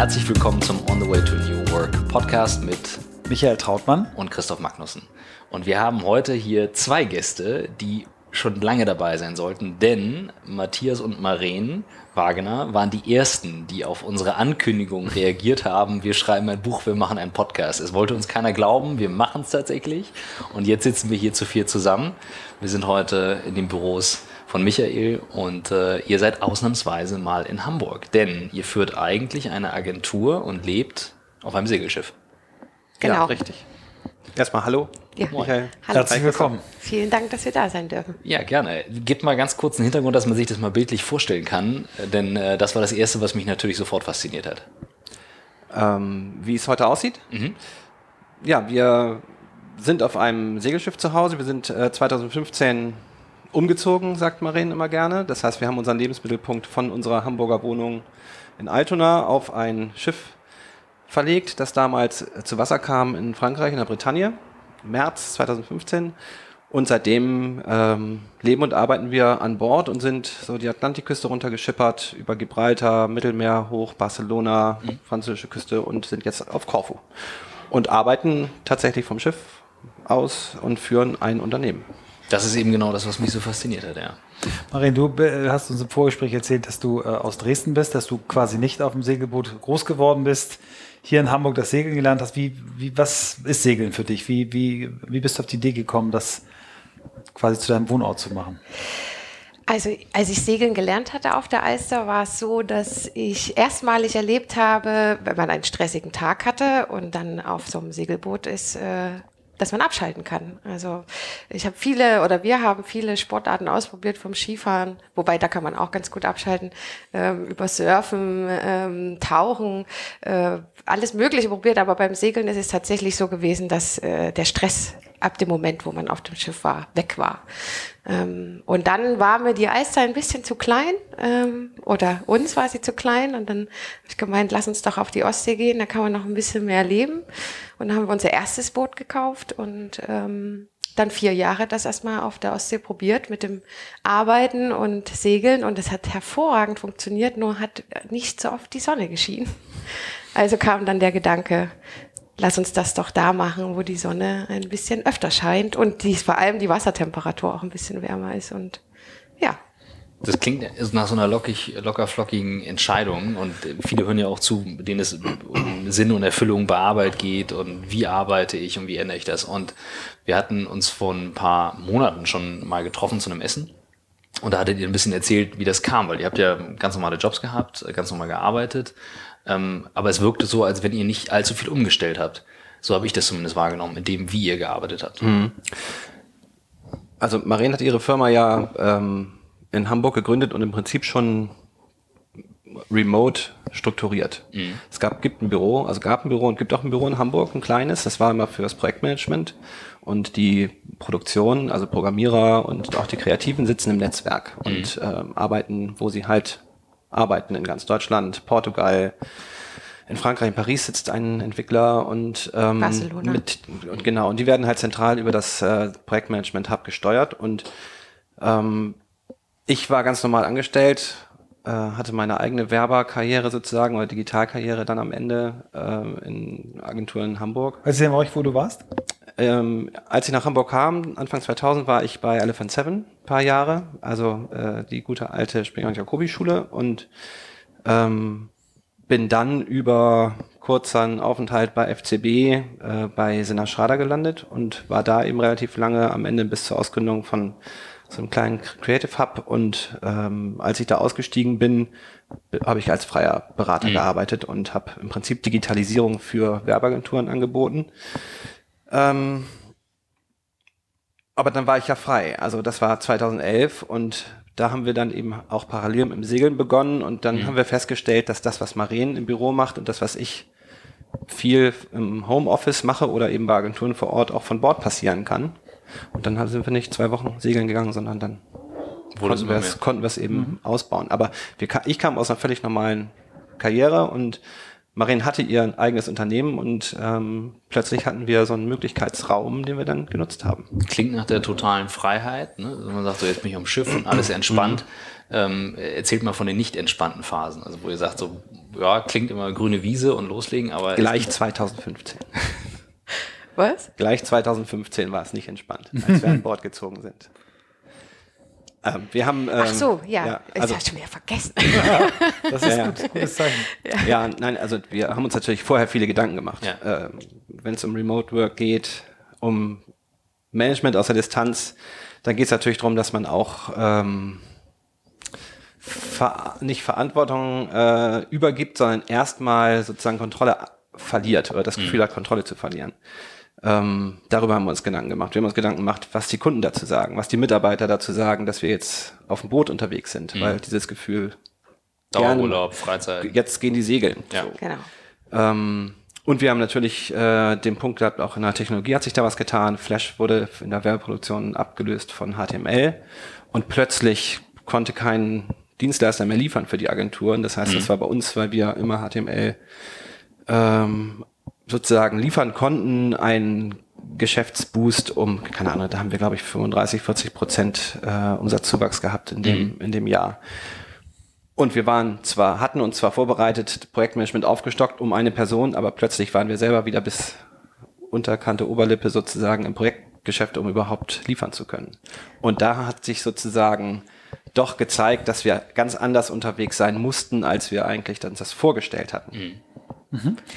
Herzlich willkommen zum On the Way to New Work Podcast mit Michael Trautmann und Christoph Magnussen. Und wir haben heute hier zwei Gäste, die schon lange dabei sein sollten, denn Matthias und Maren Wagner waren die ersten, die auf unsere Ankündigung reagiert haben. Wir schreiben ein Buch, wir machen einen Podcast. Es wollte uns keiner glauben, wir machen es tatsächlich. Und jetzt sitzen wir hier zu vier zusammen. Wir sind heute in den Büros von Michael und äh, ihr seid ausnahmsweise mal in Hamburg, denn ihr führt eigentlich eine Agentur und lebt auf einem Segelschiff. Genau. Ja, richtig. Erstmal hallo. Ja. Michael. Hallo. Herzlich willkommen. Vielen Dank, dass wir da sein dürfen. Ja, gerne. Gebt mal ganz kurz einen Hintergrund, dass man sich das mal bildlich vorstellen kann, denn äh, das war das Erste, was mich natürlich sofort fasziniert hat. Ähm, wie es heute aussieht? Mhm. Ja, wir sind auf einem Segelschiff zu Hause. Wir sind äh, 2015 umgezogen, sagt Maren immer gerne. Das heißt, wir haben unseren Lebensmittelpunkt von unserer Hamburger Wohnung in Altona auf ein Schiff verlegt, das damals zu Wasser kam in Frankreich, in der Bretagne, März 2015. Und seitdem ähm, leben und arbeiten wir an Bord und sind so die Atlantikküste runtergeschippert, über Gibraltar, Mittelmeer hoch, Barcelona, mhm. französische Küste und sind jetzt auf Korfu. Und arbeiten tatsächlich vom Schiff aus und führen ein Unternehmen. Das ist eben genau das, was mich so fasziniert hat, ja. Marin, du hast uns im Vorgespräch erzählt, dass du äh, aus Dresden bist, dass du quasi nicht auf dem Segelboot groß geworden bist, hier in Hamburg das Segeln gelernt hast. Wie, wie, was ist Segeln für dich? Wie, wie, wie bist du auf die Idee gekommen, das quasi zu deinem Wohnort zu machen? Also als ich Segeln gelernt hatte auf der Alster, war es so, dass ich erstmalig erlebt habe, wenn man einen stressigen Tag hatte und dann auf so einem Segelboot ist, äh, dass man abschalten kann. Also ich habe viele oder wir haben viele Sportarten ausprobiert vom Skifahren, wobei da kann man auch ganz gut abschalten, ähm, über Surfen, ähm, Tauchen, äh, alles Mögliche probiert, aber beim Segeln ist es tatsächlich so gewesen, dass äh, der Stress ab dem Moment, wo man auf dem Schiff war, weg war. Ähm, und dann war mir die Eiszeit ein bisschen zu klein ähm, oder uns war sie zu klein und dann habe ich gemeint, lass uns doch auf die Ostsee gehen, da kann man noch ein bisschen mehr leben. Und dann haben wir unser erstes Boot gekauft und ähm, dann vier Jahre das erstmal auf der Ostsee probiert mit dem Arbeiten und Segeln und es hat hervorragend funktioniert, nur hat nicht so oft die Sonne geschienen. Also kam dann der Gedanke, lass uns das doch da machen, wo die Sonne ein bisschen öfter scheint und die, vor allem die Wassertemperatur auch ein bisschen wärmer ist und ja. Das klingt nach so einer lockig, locker flockigen Entscheidung und viele hören ja auch zu, denen es um Sinn und Erfüllung bei Arbeit geht und wie arbeite ich und wie ändere ich das. Und wir hatten uns vor ein paar Monaten schon mal getroffen zu einem Essen und da hattet ihr ein bisschen erzählt, wie das kam, weil ihr habt ja ganz normale Jobs gehabt, ganz normal gearbeitet ähm, aber es wirkte so, als wenn ihr nicht allzu viel umgestellt habt. So habe ich das zumindest wahrgenommen, in dem, wie ihr gearbeitet habt. Mhm. Also Maren hat ihre Firma ja ähm, in Hamburg gegründet und im Prinzip schon remote strukturiert. Mhm. Es gab, gibt ein Büro, also gab ein Büro und gibt auch ein Büro in Hamburg, ein kleines. Das war immer für das Projektmanagement und die Produktion, also Programmierer und auch die Kreativen sitzen im Netzwerk mhm. und ähm, arbeiten, wo sie halt arbeiten in ganz Deutschland, Portugal, in Frankreich, in Paris sitzt ein Entwickler und ähm, Barcelona. mit und genau und die werden halt zentral über das äh, Projektmanagement Hub gesteuert und ähm, ich war ganz normal angestellt, äh, hatte meine eigene Werberkarriere sozusagen oder Digitalkarriere dann am Ende äh, in Agenturen in Hamburg. Weißt du euch, wo du warst? Ähm, als ich nach Hamburg kam, Anfang 2000, war ich bei Elephant Seven paar Jahre, also äh, die gute alte Springer und Jacobi Schule und ähm, bin dann über kurzen Aufenthalt bei FCB äh, bei Sina Schrader gelandet und war da eben relativ lange am Ende bis zur Ausgründung von so einem kleinen Creative Hub und ähm, als ich da ausgestiegen bin, habe ich als freier Berater mhm. gearbeitet und habe im Prinzip Digitalisierung für Werbeagenturen angeboten. Ähm, aber dann war ich ja frei. Also das war 2011 und da haben wir dann eben auch parallel mit dem Segeln begonnen und dann mhm. haben wir festgestellt, dass das, was Maren im Büro macht und das, was ich viel im Homeoffice mache oder eben bei Agenturen vor Ort auch von Bord passieren kann. Und dann sind wir nicht zwei Wochen segeln gegangen, sondern dann konnten wir, es, konnten wir es eben mhm. ausbauen. Aber wir, ich kam aus einer völlig normalen Karriere und Marin hatte ihr eigenes Unternehmen und ähm, plötzlich hatten wir so einen Möglichkeitsraum, den wir dann genutzt haben. Klingt nach der totalen Freiheit. Ne? Also man sagt so, jetzt bin ich am Schiff und alles entspannt. Mhm. Ähm, erzählt mal von den nicht entspannten Phasen, also wo ihr sagt, so ja, klingt immer grüne Wiese und loslegen, aber. Gleich 2015. Was? Gleich 2015 war es nicht entspannt, als wir an Bord gezogen sind. Ähm, wir haben, ähm, Ach so, ja. ja ich also, habe schon wieder vergessen. Das ist Ja, ja. gut, gutes Zeichen. ja, nein, also wir haben uns natürlich vorher viele Gedanken gemacht. Ja. Ähm, Wenn es um Remote Work geht, um Management aus der Distanz, dann geht es natürlich darum, dass man auch ähm, ver nicht Verantwortung äh, übergibt, sondern erstmal sozusagen Kontrolle verliert oder das Gefühl hat, Kontrolle zu verlieren. Ähm, darüber haben wir uns Gedanken gemacht. Wir haben uns Gedanken gemacht, was die Kunden dazu sagen, was die Mitarbeiter dazu sagen, dass wir jetzt auf dem Boot unterwegs sind, weil dieses Gefühl, Dauerurlaub, Freizeit. jetzt gehen die segeln. Ja. So. genau. Ähm, und wir haben natürlich äh, den Punkt gehabt, auch in der Technologie hat sich da was getan. Flash wurde in der Werbeproduktion abgelöst von HTML und plötzlich konnte kein Dienstleister mehr liefern für die Agenturen. Das heißt, das war bei uns, weil wir immer HTML ähm, sozusagen liefern konnten, ein Geschäftsboost um, keine Ahnung, da haben wir, glaube ich, 35, 40 Prozent äh, Umsatzzuwachs gehabt in dem, in dem Jahr. Und wir waren zwar, hatten uns zwar vorbereitet, Projektmanagement aufgestockt um eine Person, aber plötzlich waren wir selber wieder bis Unterkante Oberlippe sozusagen im Projektgeschäft, um überhaupt liefern zu können. Und da hat sich sozusagen doch gezeigt, dass wir ganz anders unterwegs sein mussten, als wir eigentlich dann das vorgestellt hatten.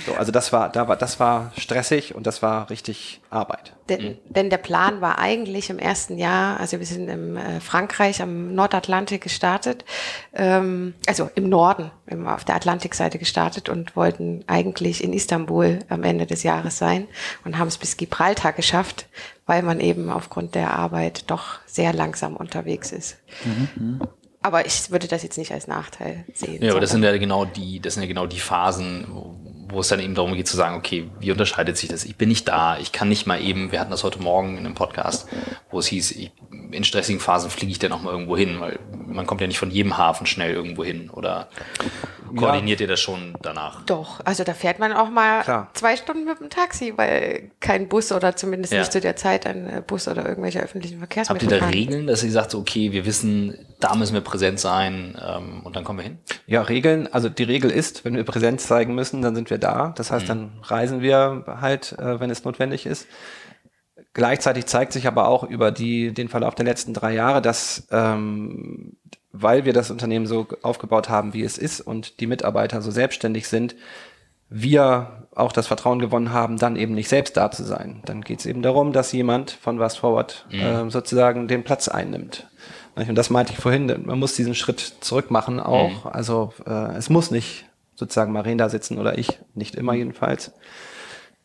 So, also das war, da war, das war stressig und das war richtig Arbeit. Denn, denn der Plan war eigentlich im ersten Jahr, also wir sind im äh, Frankreich am Nordatlantik gestartet, ähm, also im Norden, im, auf der Atlantikseite gestartet und wollten eigentlich in Istanbul am Ende des Jahres sein und haben es bis Gibraltar geschafft, weil man eben aufgrund der Arbeit doch sehr langsam unterwegs ist. Aber ich würde das jetzt nicht als Nachteil sehen. Ja, aber das sind ja genau die, das sind ja genau die Phasen, wo, wo es dann eben darum geht zu sagen, okay, wie unterscheidet sich das? Ich bin nicht da, ich kann nicht mal eben, wir hatten das heute Morgen in einem Podcast, wo es hieß, ich, in stressigen Phasen fliege ich dann auch mal irgendwo hin, weil man kommt ja nicht von jedem Hafen schnell irgendwo hin oder koordiniert ihr das schon danach? Doch, also da fährt man auch mal Klar. zwei Stunden mit dem Taxi, weil kein Bus oder zumindest Ja. nicht zu der Zeit ein äh, Bus oder irgendwelche öffentlichen Habt Verkehrsmittel ihr da fahren. Regeln, dass ihr sagt, so, okay, wir wissen, da müssen wir präsent sein ähm, und dann kommen wir hin? Ja, Regeln, also die Regel ist, wenn wir Präsenz zeigen müssen, dann sind wir da. Das heißt, dann reisen wir halt, äh, wenn es notwendig ist. Gleichzeitig zeigt sich aber auch über die, den Verlauf der letzten drei Jahre, dass ähm, weil wir das Unternehmen so aufgebaut haben, wie es ist und die Mitarbeiter so selbstständig sind, wir auch das Vertrauen gewonnen haben, dann eben nicht selbst da zu sein. Dann geht es eben darum, dass jemand von Fast Forward ähm, sozusagen den Platz einnimmt. Und das meinte ich vorhin, man muss diesen Schritt zurück machen auch. Also äh, es muss nicht sozusagen Maren da sitzen oder ich, nicht immer jedenfalls.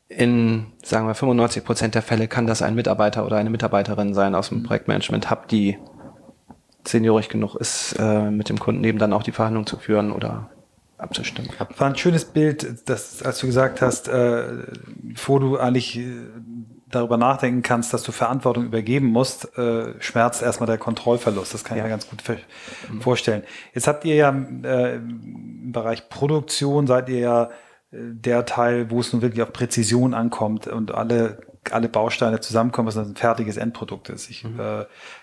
In, sagen wir, 95 Prozent der Fälle kann das ein Mitarbeiter oder eine Mitarbeiterin sein aus dem Projektmanagement-Hub, die seniorig genug ist, äh, mit dem Kunden eben dann auch die Verhandlung zu führen oder abzustimmen. War ein schönes Bild, dass, als du gesagt hast, äh, bevor du eigentlich äh, darüber nachdenken kannst, dass du Verantwortung übergeben musst, äh, schmerzt erstmal der Kontrollverlust. Das kann ich mir ganz gut ver- vorstellen. Jetzt habt ihr ja äh, im Bereich Produktion, seid ihr ja der Teil, wo es nun wirklich auf Präzision ankommt und alle alle Bausteine zusammenkommen, was ein fertiges Endprodukt ist. Ich äh,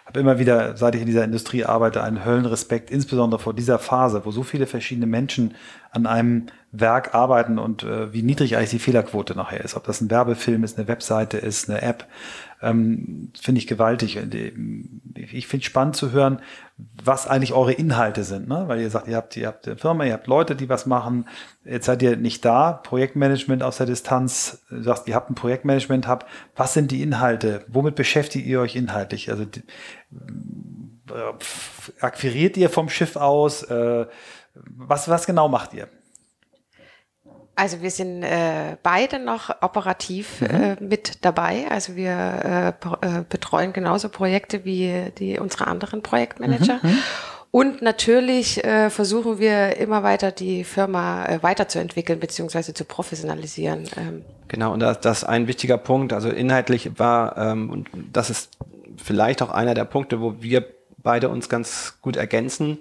habe immer wieder, seit ich in dieser Industrie arbeite, einen Höllenrespekt, insbesondere vor dieser Phase, wo so viele verschiedene Menschen an einem Werk arbeiten und äh, wie niedrig eigentlich die Fehlerquote nachher ist. Ob das ein Werbefilm ist, eine Webseite ist, eine App, ähm, finde ich gewaltig. Ich finde spannend zu hören, was eigentlich eure Inhalte sind, ne? Weil ihr sagt, ihr habt, ihr habt eine Firma, ihr habt Leute, die was machen. Jetzt seid ihr nicht da. Projektmanagement aus der Distanz. Du sagst, ihr habt ein Projektmanagement, habt. Was sind die Inhalte? Womit beschäftigt ihr euch inhaltlich? Also die, äh, akquiriert ihr vom Schiff aus? Äh, was, was genau macht ihr? Also wir sind äh, beide noch operativ äh, mit dabei. Also wir äh, äh, betreuen genauso Projekte wie die unsere anderen Projektmanager. Und natürlich äh, versuchen wir immer weiter die Firma äh, weiterzuentwickeln beziehungsweise zu professionalisieren. Ähm, Genau, und das, das ist ein wichtiger Punkt. Also inhaltlich war, ähm, und das ist vielleicht auch einer der Punkte, wo wir beide uns ganz gut ergänzen.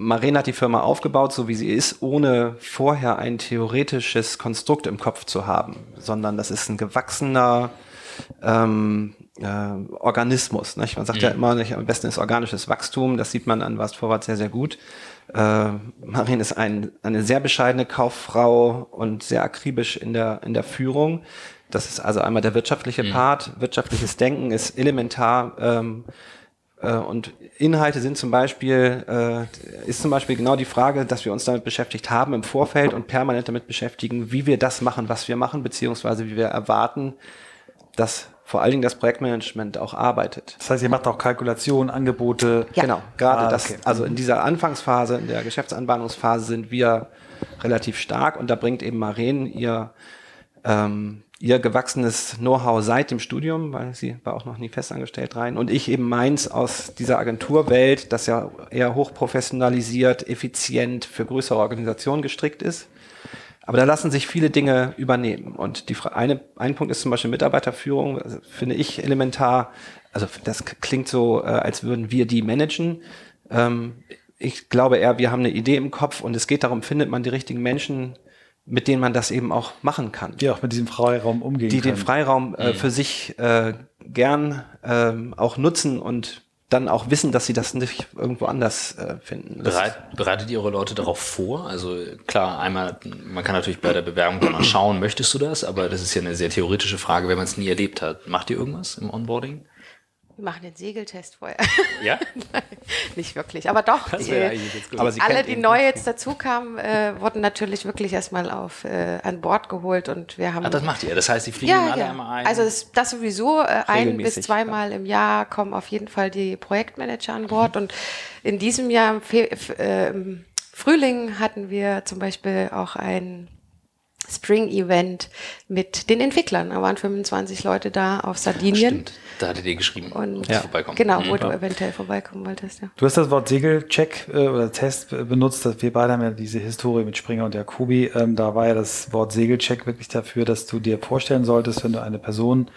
Maren hat die Firma aufgebaut, so wie sie ist, ohne vorher ein theoretisches Konstrukt im Kopf zu haben, sondern das ist ein gewachsener, ähm, äh, Organismus. Nicht? Man sagt mhm. ja immer, nicht, am besten ist organisches Wachstum. Das sieht man an Wast Vorwärts sehr, sehr gut. Äh, Marin ist ein, eine sehr bescheidene Kauffrau und sehr akribisch in der, in der Führung. Das ist also einmal der wirtschaftliche mhm. Part. Wirtschaftliches Denken ist elementar. Ähm, äh, und Inhalte sind zum Beispiel, äh, ist zum Beispiel genau die Frage, dass wir uns damit beschäftigt haben im Vorfeld und permanent damit beschäftigen, wie wir das machen, was wir machen, beziehungsweise wie wir erwarten, dass vor allen Dingen das Projektmanagement auch arbeitet. Das heißt, ihr macht auch Kalkulationen, Angebote. Ja. Genau, gerade ah, das, also in dieser Anfangsphase, in der Geschäftsanbahnungsphase sind wir relativ stark und da bringt eben Maren ihr ähm, ihr gewachsenes Know-how seit dem Studium, weil sie war auch noch nie festangestellt rein und ich eben meins aus dieser Agenturwelt, das ja eher hochprofessionalisiert, effizient für größere Organisationen gestrickt ist. Aber da lassen sich viele Dinge übernehmen. Und die eine, ein Punkt ist zum Beispiel Mitarbeiterführung, finde ich elementar. Also das klingt so, äh, als würden wir die managen. Ähm, ich glaube eher, wir haben eine Idee im Kopf und es geht darum, findet man die richtigen Menschen, mit denen man das eben auch machen kann. Die auch mit diesem Freiraum umgehen Die können. den Freiraum äh, mhm. für sich äh, gern äh, auch nutzen und dann auch wissen, dass sie das nicht irgendwo anders äh, finden. Bereit, bereitet ihr eure Leute darauf vor? Also klar, einmal, man kann natürlich bei der Bewerbung mal schauen, möchtest du das? Aber das ist ja eine sehr theoretische Frage, wenn man es nie erlebt hat. Macht ihr irgendwas im Onboarding? Wir machen den Segeltest vorher. Ja? Nein, nicht wirklich. Aber doch, die, aber Sie alle, die neu jetzt dazu kamen, äh, wurden natürlich wirklich erstmal auf äh, an Bord geholt und wir haben. Ach, das macht ihr. Das heißt, Sie fliegen ja, alle ja. einmal ein. Also das, das sowieso äh, ein bis zweimal im Jahr kommen auf jeden Fall die Projektmanager an Bord mhm. und in diesem Jahr im, Fe äh, im Frühling hatten wir zum Beispiel auch ein Spring-Event mit den Entwicklern. Da waren 25 Leute da auf Sardinien. Stimmt. Da hattet ihr geschrieben, und ja. vorbeikommen. Genau, wo mhm. du eventuell vorbeikommen wolltest, ja. Du hast das Wort Segelcheck äh, oder Test benutzt. Dass wir beide haben ja diese Historie mit Springer und Jacobi. Ähm, da war ja das Wort Segelcheck wirklich dafür, dass du dir vorstellen solltest, wenn du eine Person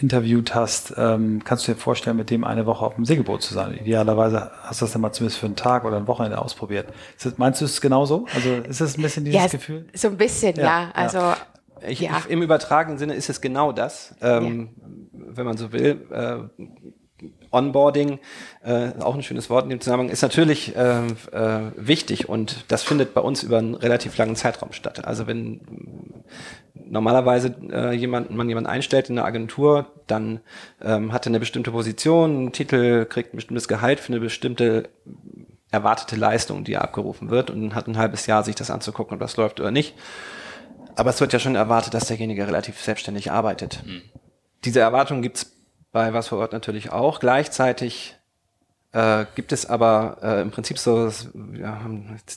interviewt hast, ähm, kannst du dir vorstellen, mit dem eine Woche auf dem Segelboot zu sein. Idealerweise hast du das dann mal zumindest für einen Tag oder ein Wochenende ausprobiert. Das, meinst du es genauso? Also ist das ein bisschen dieses ja, Gefühl? So ein bisschen, ja. ja. Also ja. Ich, ja. Im übertragenen Sinne ist es genau das, ähm, wenn man so will. Äh, Onboarding, äh, auch ein schönes Wort in dem Zusammenhang, ist natürlich äh, äh, wichtig und das findet bei uns über einen relativ langen Zeitraum statt. Also wenn normalerweise äh, jemand, man jemanden einstellt in eine Agentur, dann ähm, hat er eine bestimmte Position, einen Titel, kriegt ein bestimmtes Gehalt für eine bestimmte erwartete Leistung, die abgerufen wird und hat ein halbes Jahr sich das anzugucken, ob das läuft oder nicht. Aber es wird ja schon erwartet, dass derjenige relativ selbstständig arbeitet. Mhm. Diese Erwartung gibt's bei Was vor Ort natürlich auch. Gleichzeitig äh, gibt es aber äh, im Prinzip so, ja,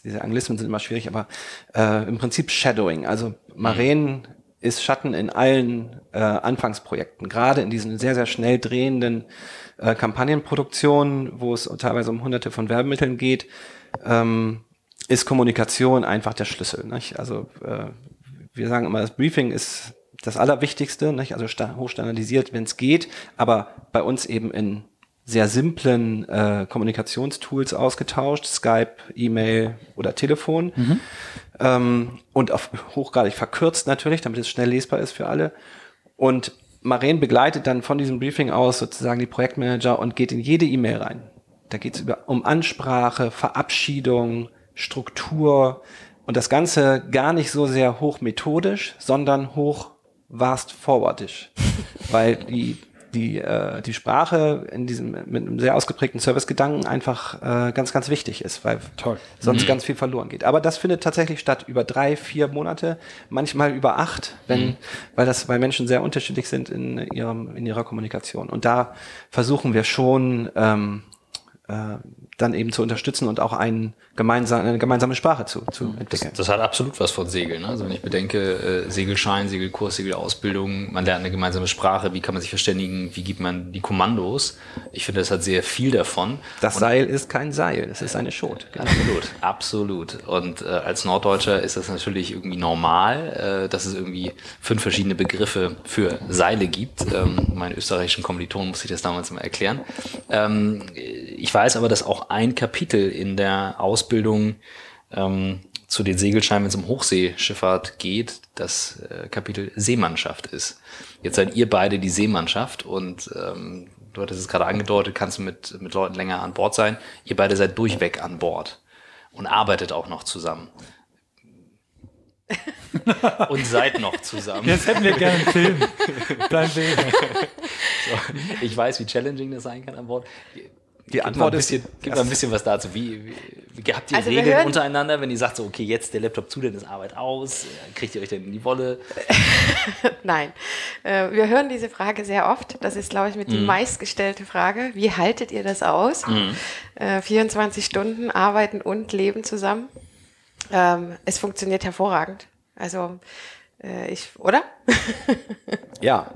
diese Anglismen sind immer schwierig, aber äh, im Prinzip Shadowing. Also Maren mhm. ist Schatten in allen äh, Anfangsprojekten, gerade in diesen sehr, sehr schnell drehenden äh, Kampagnenproduktionen, wo es teilweise um hunderte von Werbemitteln geht, ähm, ist Kommunikation einfach der Schlüssel. Nicht? Also äh, wir sagen immer, das Briefing ist das Allerwichtigste, nicht? also hochstandardisiert, wenn es geht, aber bei uns eben in sehr simplen äh, Kommunikationstools ausgetauscht, Skype, E-Mail oder Telefon. Mhm. Ähm, und auf hochgradig verkürzt natürlich, damit es schnell lesbar ist für alle. Und Maren begleitet dann von diesem Briefing aus sozusagen die Projektmanager und geht in jede E-Mail rein. Da geht es um Ansprache, Verabschiedung, Struktur und das Ganze gar nicht so sehr hochmethodisch, sondern hoch fast forwardisch, weil die die, äh, die Sprache in diesem mit einem sehr ausgeprägten Servicegedanken einfach äh, ganz, ganz wichtig ist, weil Toll. sonst mhm. ganz viel verloren geht. Aber das findet tatsächlich statt über drei, vier Monate, manchmal über acht, wenn, mhm. weil das, weil Menschen sehr unterschiedlich sind in ihrem, in ihrer Kommunikation. Und da versuchen wir schon ähm, äh, dann eben zu unterstützen und auch einen gemeinsam, eine gemeinsame Sprache zu, zu entwickeln. Das, das, hat absolut was von Segeln. Ne? Also wenn ich bedenke, äh, Segelschein, Segelkurs, Segelausbildung, man lernt eine gemeinsame Sprache, wie kann man sich verständigen, wie gibt man die Kommandos. Ich finde, das hat sehr viel davon. Das und Seil ist kein Seil, es ist eine Schot. Absolut, absolut. Und äh, als Norddeutscher ist das natürlich irgendwie normal, äh, dass es irgendwie fünf verschiedene Begriffe für Seile gibt. Ähm, meinen österreichischen Kommilitonen muss ich das damals immer erklären. Ähm, ich weiß aber, dass auch ein Kapitel in der Ausbildung ähm, zu den Segelscheinen, wenn es um Hochseeschifffahrt geht, das äh, Kapitel Seemannschaft ist. Jetzt seid ihr beide die Seemannschaft und ähm, du hattest es gerade angedeutet, kannst du mit, mit Leuten länger an Bord sein. Ihr beide seid durchweg an Bord und arbeitet auch noch zusammen. und seid noch zusammen. Jetzt hätten wir gerne einen Film. Dein Weg. So, ich weiß, wie challenging das sein kann an Bord. Die Antwort ist, bisschen, gib mal ein bisschen was dazu. Wie, wie, wie habt ihr Also Regeln hören- untereinander, wenn ihr sagt, so, okay, jetzt der Laptop zu, dann ist Arbeit aus, kriegt ihr euch denn in die Wolle? Nein, äh, wir hören diese Frage sehr oft. Das ist, glaube ich, mit die meistgestellte Frage. Wie haltet ihr das aus? Äh, 24 Stunden arbeiten und leben zusammen. Ähm, es funktioniert hervorragend. Also äh, ich, oder? ja.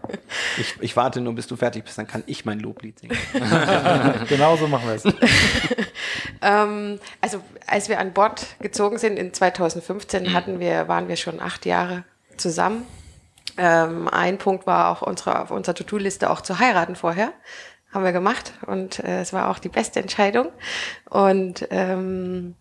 Ich, ich warte nur, bis du fertig bist, dann kann ich mein Loblied singen. Genau so machen wir es. Ähm, also als wir an Bord gezogen sind in 2015 hatten wir, waren wir schon acht Jahre zusammen. Ähm, ein Punkt war auch unsere, auf unserer To-Do-Liste auch zu heiraten vorher. Haben wir gemacht und äh, es war auch die beste Entscheidung. Und ähm,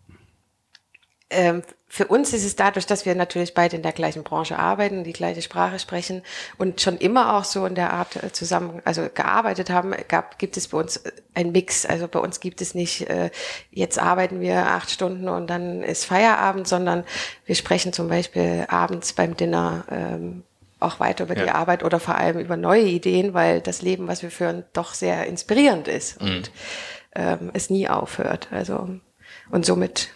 ähm, für uns ist es dadurch, dass wir natürlich beide in der gleichen Branche arbeiten, die gleiche Sprache sprechen und schon immer auch so in der Art äh, zusammen, also gearbeitet haben, gab, gibt es bei uns äh, ein Mix. Also bei uns gibt es nicht, äh, jetzt arbeiten wir acht Stunden und dann ist Feierabend, sondern wir sprechen zum Beispiel abends beim Dinner ähm, auch weiter über die Ja. Arbeit oder vor allem über neue Ideen, weil das Leben, was wir führen, doch sehr inspirierend ist und ähm, es nie aufhört. Also und somit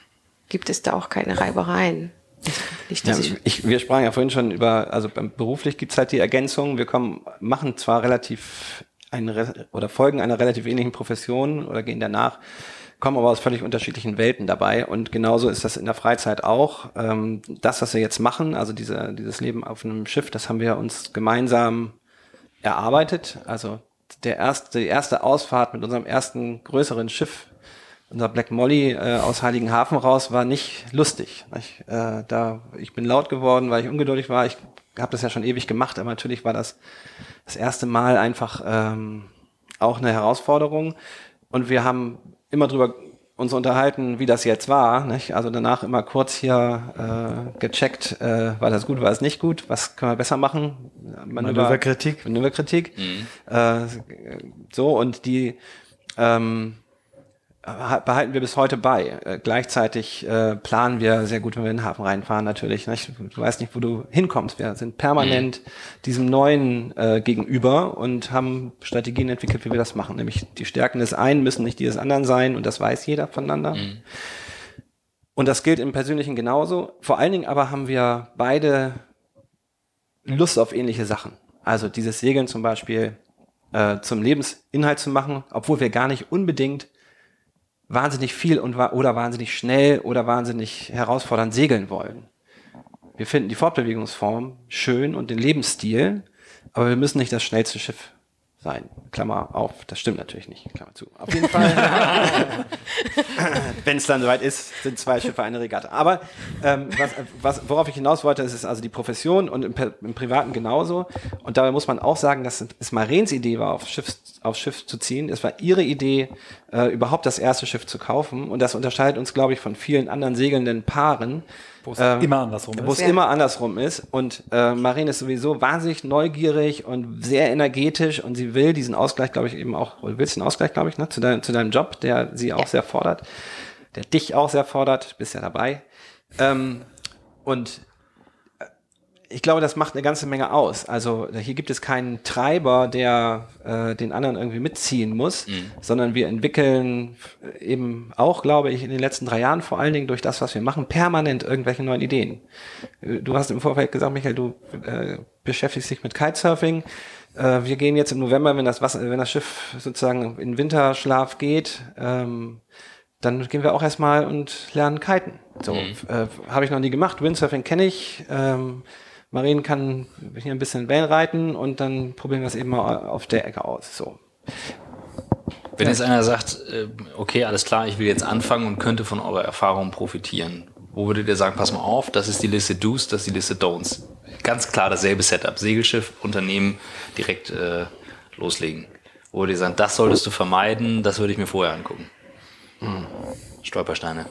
gibt es da auch keine Reibereien. Nicht, Ja, ich, wir sprachen ja vorhin schon über, also beruflich gibt's halt die Ergänzung. Wir kommen, machen zwar relativ eine, oder folgen einer relativ ähnlichen Profession oder gehen danach, kommen aber aus völlig unterschiedlichen Welten dabei. Und genauso ist das in der Freizeit auch. Ähm, das, was wir jetzt machen, also diese, dieses Leben auf einem Schiff, das haben wir uns gemeinsam erarbeitet. Also der erste, die erste Ausfahrt mit unserem ersten größeren Schiff, unser Black Molly äh, aus Heiligenhafen raus, war nicht lustig. Ich, äh, da, ich bin laut geworden, weil ich ungeduldig war. Ich habe das ja schon ewig gemacht, aber natürlich war das das erste Mal einfach ähm, auch eine Herausforderung. Und wir haben immer drüber uns unterhalten, wie das jetzt war. Nicht? Also danach immer kurz hier äh, gecheckt, äh, war das gut, war es nicht gut, was können wir besser machen? Manöverkritik. Manöverkritik. Äh, so und die ähm, behalten wir bis heute bei. Äh, gleichzeitig äh, planen wir sehr gut, wenn wir in den Hafen reinfahren, natürlich. Nicht? Du weißt nicht, wo du hinkommst. Wir sind permanent diesem Neuen äh, gegenüber und haben Strategien entwickelt, wie wir das machen. Nämlich die Stärken des einen müssen nicht die des anderen sein und das weiß jeder voneinander. Und das gilt im Persönlichen genauso. Vor allen Dingen aber haben wir beide Lust auf ähnliche Sachen. Also dieses Segeln zum Beispiel äh, zum Lebensinhalt zu machen, obwohl wir gar nicht unbedingt wahnsinnig viel und oder wahnsinnig schnell oder wahnsinnig herausfordernd segeln wollen. Wir finden die Fortbewegungsform schön und den Lebensstil, aber wir müssen nicht das schnellste Schiff sein. Klammer auf, das stimmt natürlich nicht. Klammer zu. Auf jeden Fall, wenn es dann soweit ist, sind zwei Schiffe eine Regatta. Aber ähm, was, was, worauf ich hinaus wollte, ist, ist also die Profession und im, im Privaten genauso. Und dabei muss man auch sagen, dass es Marens Idee war, aufs Schiff, aufs Schiff zu ziehen. Es war ihre Idee, äh, überhaupt das erste Schiff zu kaufen. Und das unterscheidet uns, glaube ich, von vielen anderen segelnden Paaren. Wo es Ähm, immer andersrum Wo ist. es immer andersrum ist. Und äh, Marine ist sowieso wahnsinnig neugierig und sehr energetisch und sie will diesen Ausgleich, glaube ich, eben auch, oder willst den Ausgleich, glaube ich, ne, zu, dein, zu deinem Job, der sie auch Ja. sehr fordert, der dich auch sehr fordert, bist ja dabei. Ähm, und äh, ich glaube, das macht eine ganze Menge aus. Also hier gibt es keinen Treiber, der äh, den anderen irgendwie mitziehen muss, sondern wir entwickeln äh, eben auch, glaube ich, in den letzten drei Jahren vor allen Dingen durch das, was wir machen, permanent irgendwelche neuen Ideen. Äh, Du hast im Vorfeld gesagt, Michael, du äh, beschäftigst dich mit Kitesurfing. Äh, wir gehen jetzt im November, wenn das, Wasser, wenn das Schiff sozusagen in Winterschlaf geht, ähm, dann gehen wir auch erstmal und lernen kiten. So, äh, habe ich noch nie gemacht. Windsurfing kenne ich. Ähm, Marien kann hier ein bisschen Wellen reiten und dann probieren wir es eben mal auf der Ecke aus. So. Wenn jetzt einer sagt, äh, okay, alles klar, ich will jetzt anfangen und könnte von eurer Erfahrung profitieren, wo würdet ihr sagen, pass mal auf, das ist die Liste Do's, das ist die Liste Don'ts. Ganz klar dasselbe Setup. Segelschiff, Unternehmen, direkt äh, loslegen. Wo würdet ihr sagen, das solltest du vermeiden, das würde ich mir vorher angucken. Stolpersteine.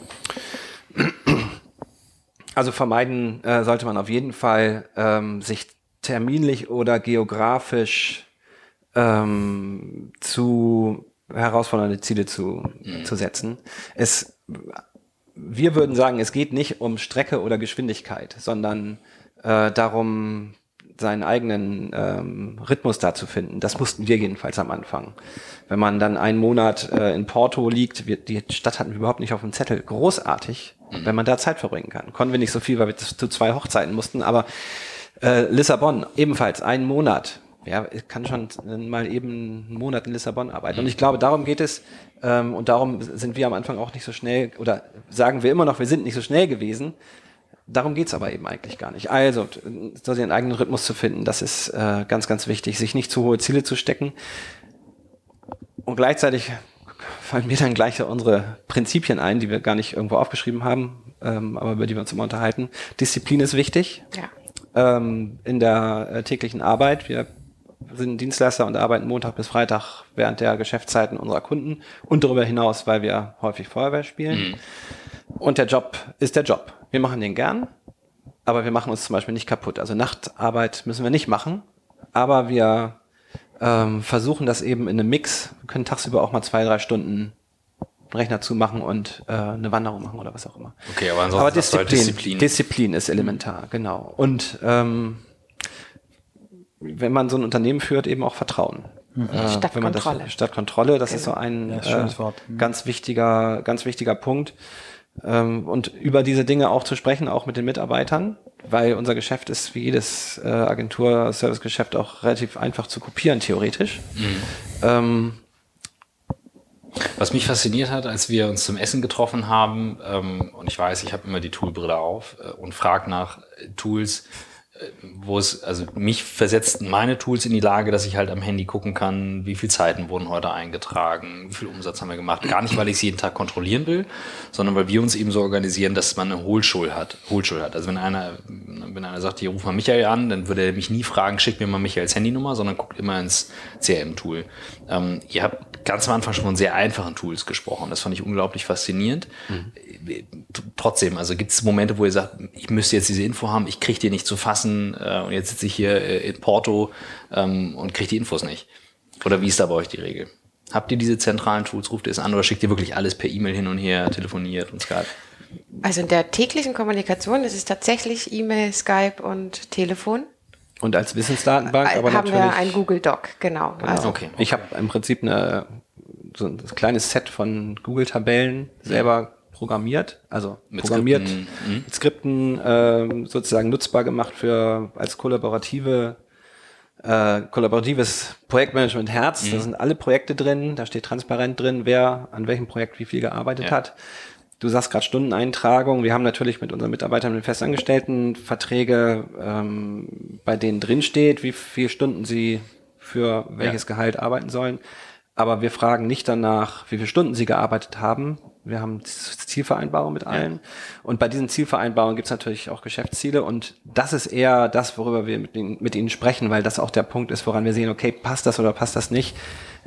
Also vermeiden äh, sollte man auf jeden Fall, ähm, sich terminlich oder geografisch ähm, zu herausfordernde Ziele zu, mhm. zu setzen. Es, wir würden sagen, es geht nicht um Strecke oder Geschwindigkeit, sondern äh, darum, seinen eigenen ähm, Rhythmus da zu finden. Das mussten wir jedenfalls am Anfang. Wenn man dann einen Monat äh, in Porto liegt, wir, die Stadt hatten wir überhaupt nicht auf dem Zettel. Großartig, mhm. wenn man da Zeit verbringen kann. Konnten wir nicht so viel, weil wir zu zwei Hochzeiten mussten, aber äh, Lissabon ebenfalls einen Monat. Ja, ich kann schon mal eben einen Monat in Lissabon arbeiten. Und ich glaube, darum geht es. Ähm, und darum sind wir am Anfang auch nicht so schnell, oder sagen wir immer noch, wir sind nicht so schnell gewesen, Darum geht's aber eben eigentlich gar nicht. Also, so den eigenen Rhythmus zu finden, das ist äh, ganz, ganz wichtig, sich nicht zu hohe Ziele zu stecken. Und gleichzeitig fallen mir dann gleich unsere Prinzipien ein, die wir gar nicht irgendwo aufgeschrieben haben, ähm, aber über die wir uns immer unterhalten. Disziplin ist wichtig. Ja. Ähm, in der äh, täglichen Arbeit. Wir sind Dienstleister und arbeiten Montag bis Freitag während der Geschäftszeiten unserer Kunden und darüber hinaus, weil wir häufig Feuerwehr spielen. Mhm. Und der Job ist der Job. Wir machen den gern, aber wir machen uns zum Beispiel nicht kaputt. Also Nachtarbeit müssen wir nicht machen, aber wir ähm, versuchen das eben in einem Mix. Wir können tagsüber auch mal zwei, drei Stunden Rechner zumachen und äh, eine Wanderung machen oder was auch immer. Okay, aber ansonsten aber Disziplin, Disziplin. Disziplin ist elementar, genau. Und ähm, wenn man so ein Unternehmen führt, eben auch Vertrauen. Mhm. Äh, Stadtkontrolle. Das, Stadtkontrolle, das genau. ist so ein ja, äh, mhm. ganz wichtiger, ganz wichtiger Punkt und über diese Dinge auch zu sprechen, auch mit den Mitarbeitern, weil unser Geschäft ist wie jedes äh, Agentur-Service-Geschäft auch relativ einfach zu kopieren, theoretisch. Mhm. Ähm, was mich fasziniert hat, als wir uns zum Essen getroffen haben, ähm, und ich weiß, ich habe immer die Toolbrille auf äh, und frage nach Tools, wo es, also mich versetzt meine Tools in die Lage, dass ich halt am Handy gucken kann, wie viel Zeiten wurden heute eingetragen, wie viel Umsatz haben wir gemacht. Gar nicht, weil ich es jeden Tag kontrollieren will, sondern weil wir uns eben so organisieren, dass man eine Hohlschuld hat. Hohlschuld hat. Also wenn einer, wenn einer sagt, hier ruf mal Michael an, dann würde er mich nie fragen, schick mir mal Michaels Handynummer, sondern guckt immer ins CRM-Tool. Ähm, ihr habt ganz am Anfang schon von sehr einfachen Tools gesprochen. Das fand ich unglaublich faszinierend. Mhm trotzdem, also gibt es Momente, wo ihr sagt, ich müsste jetzt diese Info haben, ich kriege die nicht zu fassen äh, und jetzt sitze ich hier äh, in Porto ähm, und kriege die Infos nicht. Oder wie ist da bei euch die Regel? Habt ihr diese zentralen Tools, ruft ihr es an oder schickt ihr wirklich alles per E-Mail hin und her, telefoniert und Skype? Also in der täglichen Kommunikation ist es tatsächlich E-Mail, Skype und Telefon. Und als Wissensdatenbank äh, aber haben natürlich. wir ein Google Doc, genau. genau. Also okay. Ich habe im Prinzip eine, so ein kleines Set von Google-Tabellen selber programmiert, also mit programmiert, Skripten, mhm. mit Skripten äh, sozusagen nutzbar gemacht für als kollaborative äh, kollaboratives Projektmanagement Herz. Mhm. Da sind alle Projekte drin, da steht transparent drin, wer an welchem Projekt wie viel gearbeitet ja. hat. Du sagst gerade Stundeneintragung. Wir haben natürlich mit unseren Mitarbeitern mit Festangestellten Verträge, ähm, bei denen drin steht, wie viele Stunden sie für welches ja. Gehalt arbeiten sollen. Aber wir fragen nicht danach, wie viele Stunden sie gearbeitet haben, wir haben Zielvereinbarungen mit allen. Ja. Und bei diesen Zielvereinbarungen gibt es natürlich auch Geschäftsziele. Und das ist eher das, worüber wir mit ihnen, mit ihnen sprechen, weil das auch der Punkt ist, woran wir sehen, okay, passt das oder passt das nicht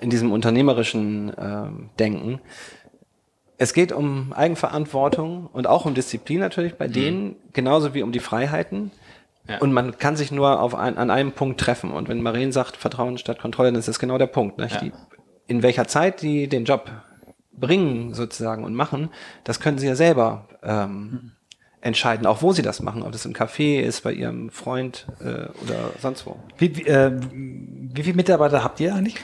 in diesem unternehmerischen äh, Denken. Es geht um Eigenverantwortung und auch um Disziplin natürlich bei mhm. denen, genauso wie um die Freiheiten. Ja. Und man kann sich nur auf ein, an einem Punkt treffen. Und wenn Maren sagt, Vertrauen statt Kontrolle, dann ist das genau der Punkt. Nicht? Ja. Die, in welcher Zeit die den Job bringen sozusagen und machen, das können sie ja selber ähm, entscheiden, auch wo sie das machen, ob das im Café ist, bei ihrem Freund äh, oder sonst wo. Wie, wie, äh, wie viele Mitarbeiter habt ihr eigentlich?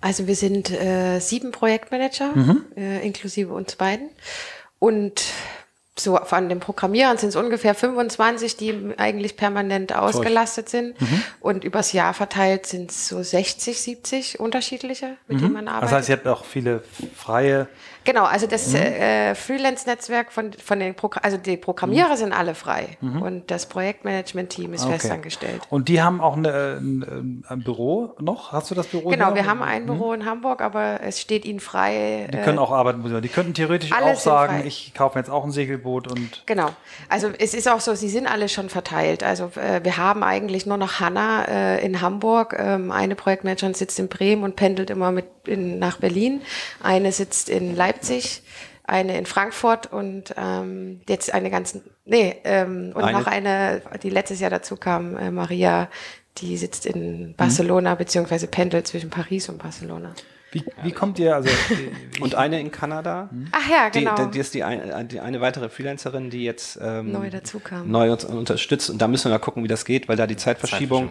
Also wir sind äh, sieben Projektmanager, mhm. äh, inklusive uns beiden. Und so von den Programmierern sind es ungefähr 25, die eigentlich permanent ausgelastet sind. Mhm. Und übers Jahr verteilt sind es so 60, 70 unterschiedliche, mit mhm. denen man arbeitet. Das heißt, ihr habt auch viele freie Genau, also das mhm. äh, Freelance-Netzwerk von, von den Pro also die Programmierer mhm. sind alle frei mhm. und das Projektmanagement-Team ist okay. festangestellt. Und die haben auch eine, ein, ein, Büro noch? Hast du das Büro? Genau, wir haben ein Büro mhm. in Hamburg, aber es steht ihnen frei. Die können äh, auch arbeiten, die könnten theoretisch auch sagen, ich kaufe mir jetzt auch ein Segelboot und. Genau, also es ist auch so, sie sind alle schon verteilt. Also äh, wir haben eigentlich nur noch Hanna äh, in Hamburg, ähm, eine Projektmanagerin sitzt in Bremen und pendelt immer mit in, nach Berlin, eine sitzt in Leipzig. Leipzig. eine in Frankfurt und ähm, jetzt eine ganzen, nee, ähm, und Eine? noch eine, die letztes Jahr dazu kam, äh, Maria, die sitzt in Barcelona, beziehungsweise pendelt zwischen Paris und Barcelona. Wie, wie kommt ihr, also äh, Und eine in Kanada. Ach ja, Die, genau. die, die ist die, ein, die eine weitere Freelancerin, die jetzt ähm, Neu dazukam. neu uns unterstützt. Und da müssen wir mal gucken, wie das geht, weil da die Zeitverschiebung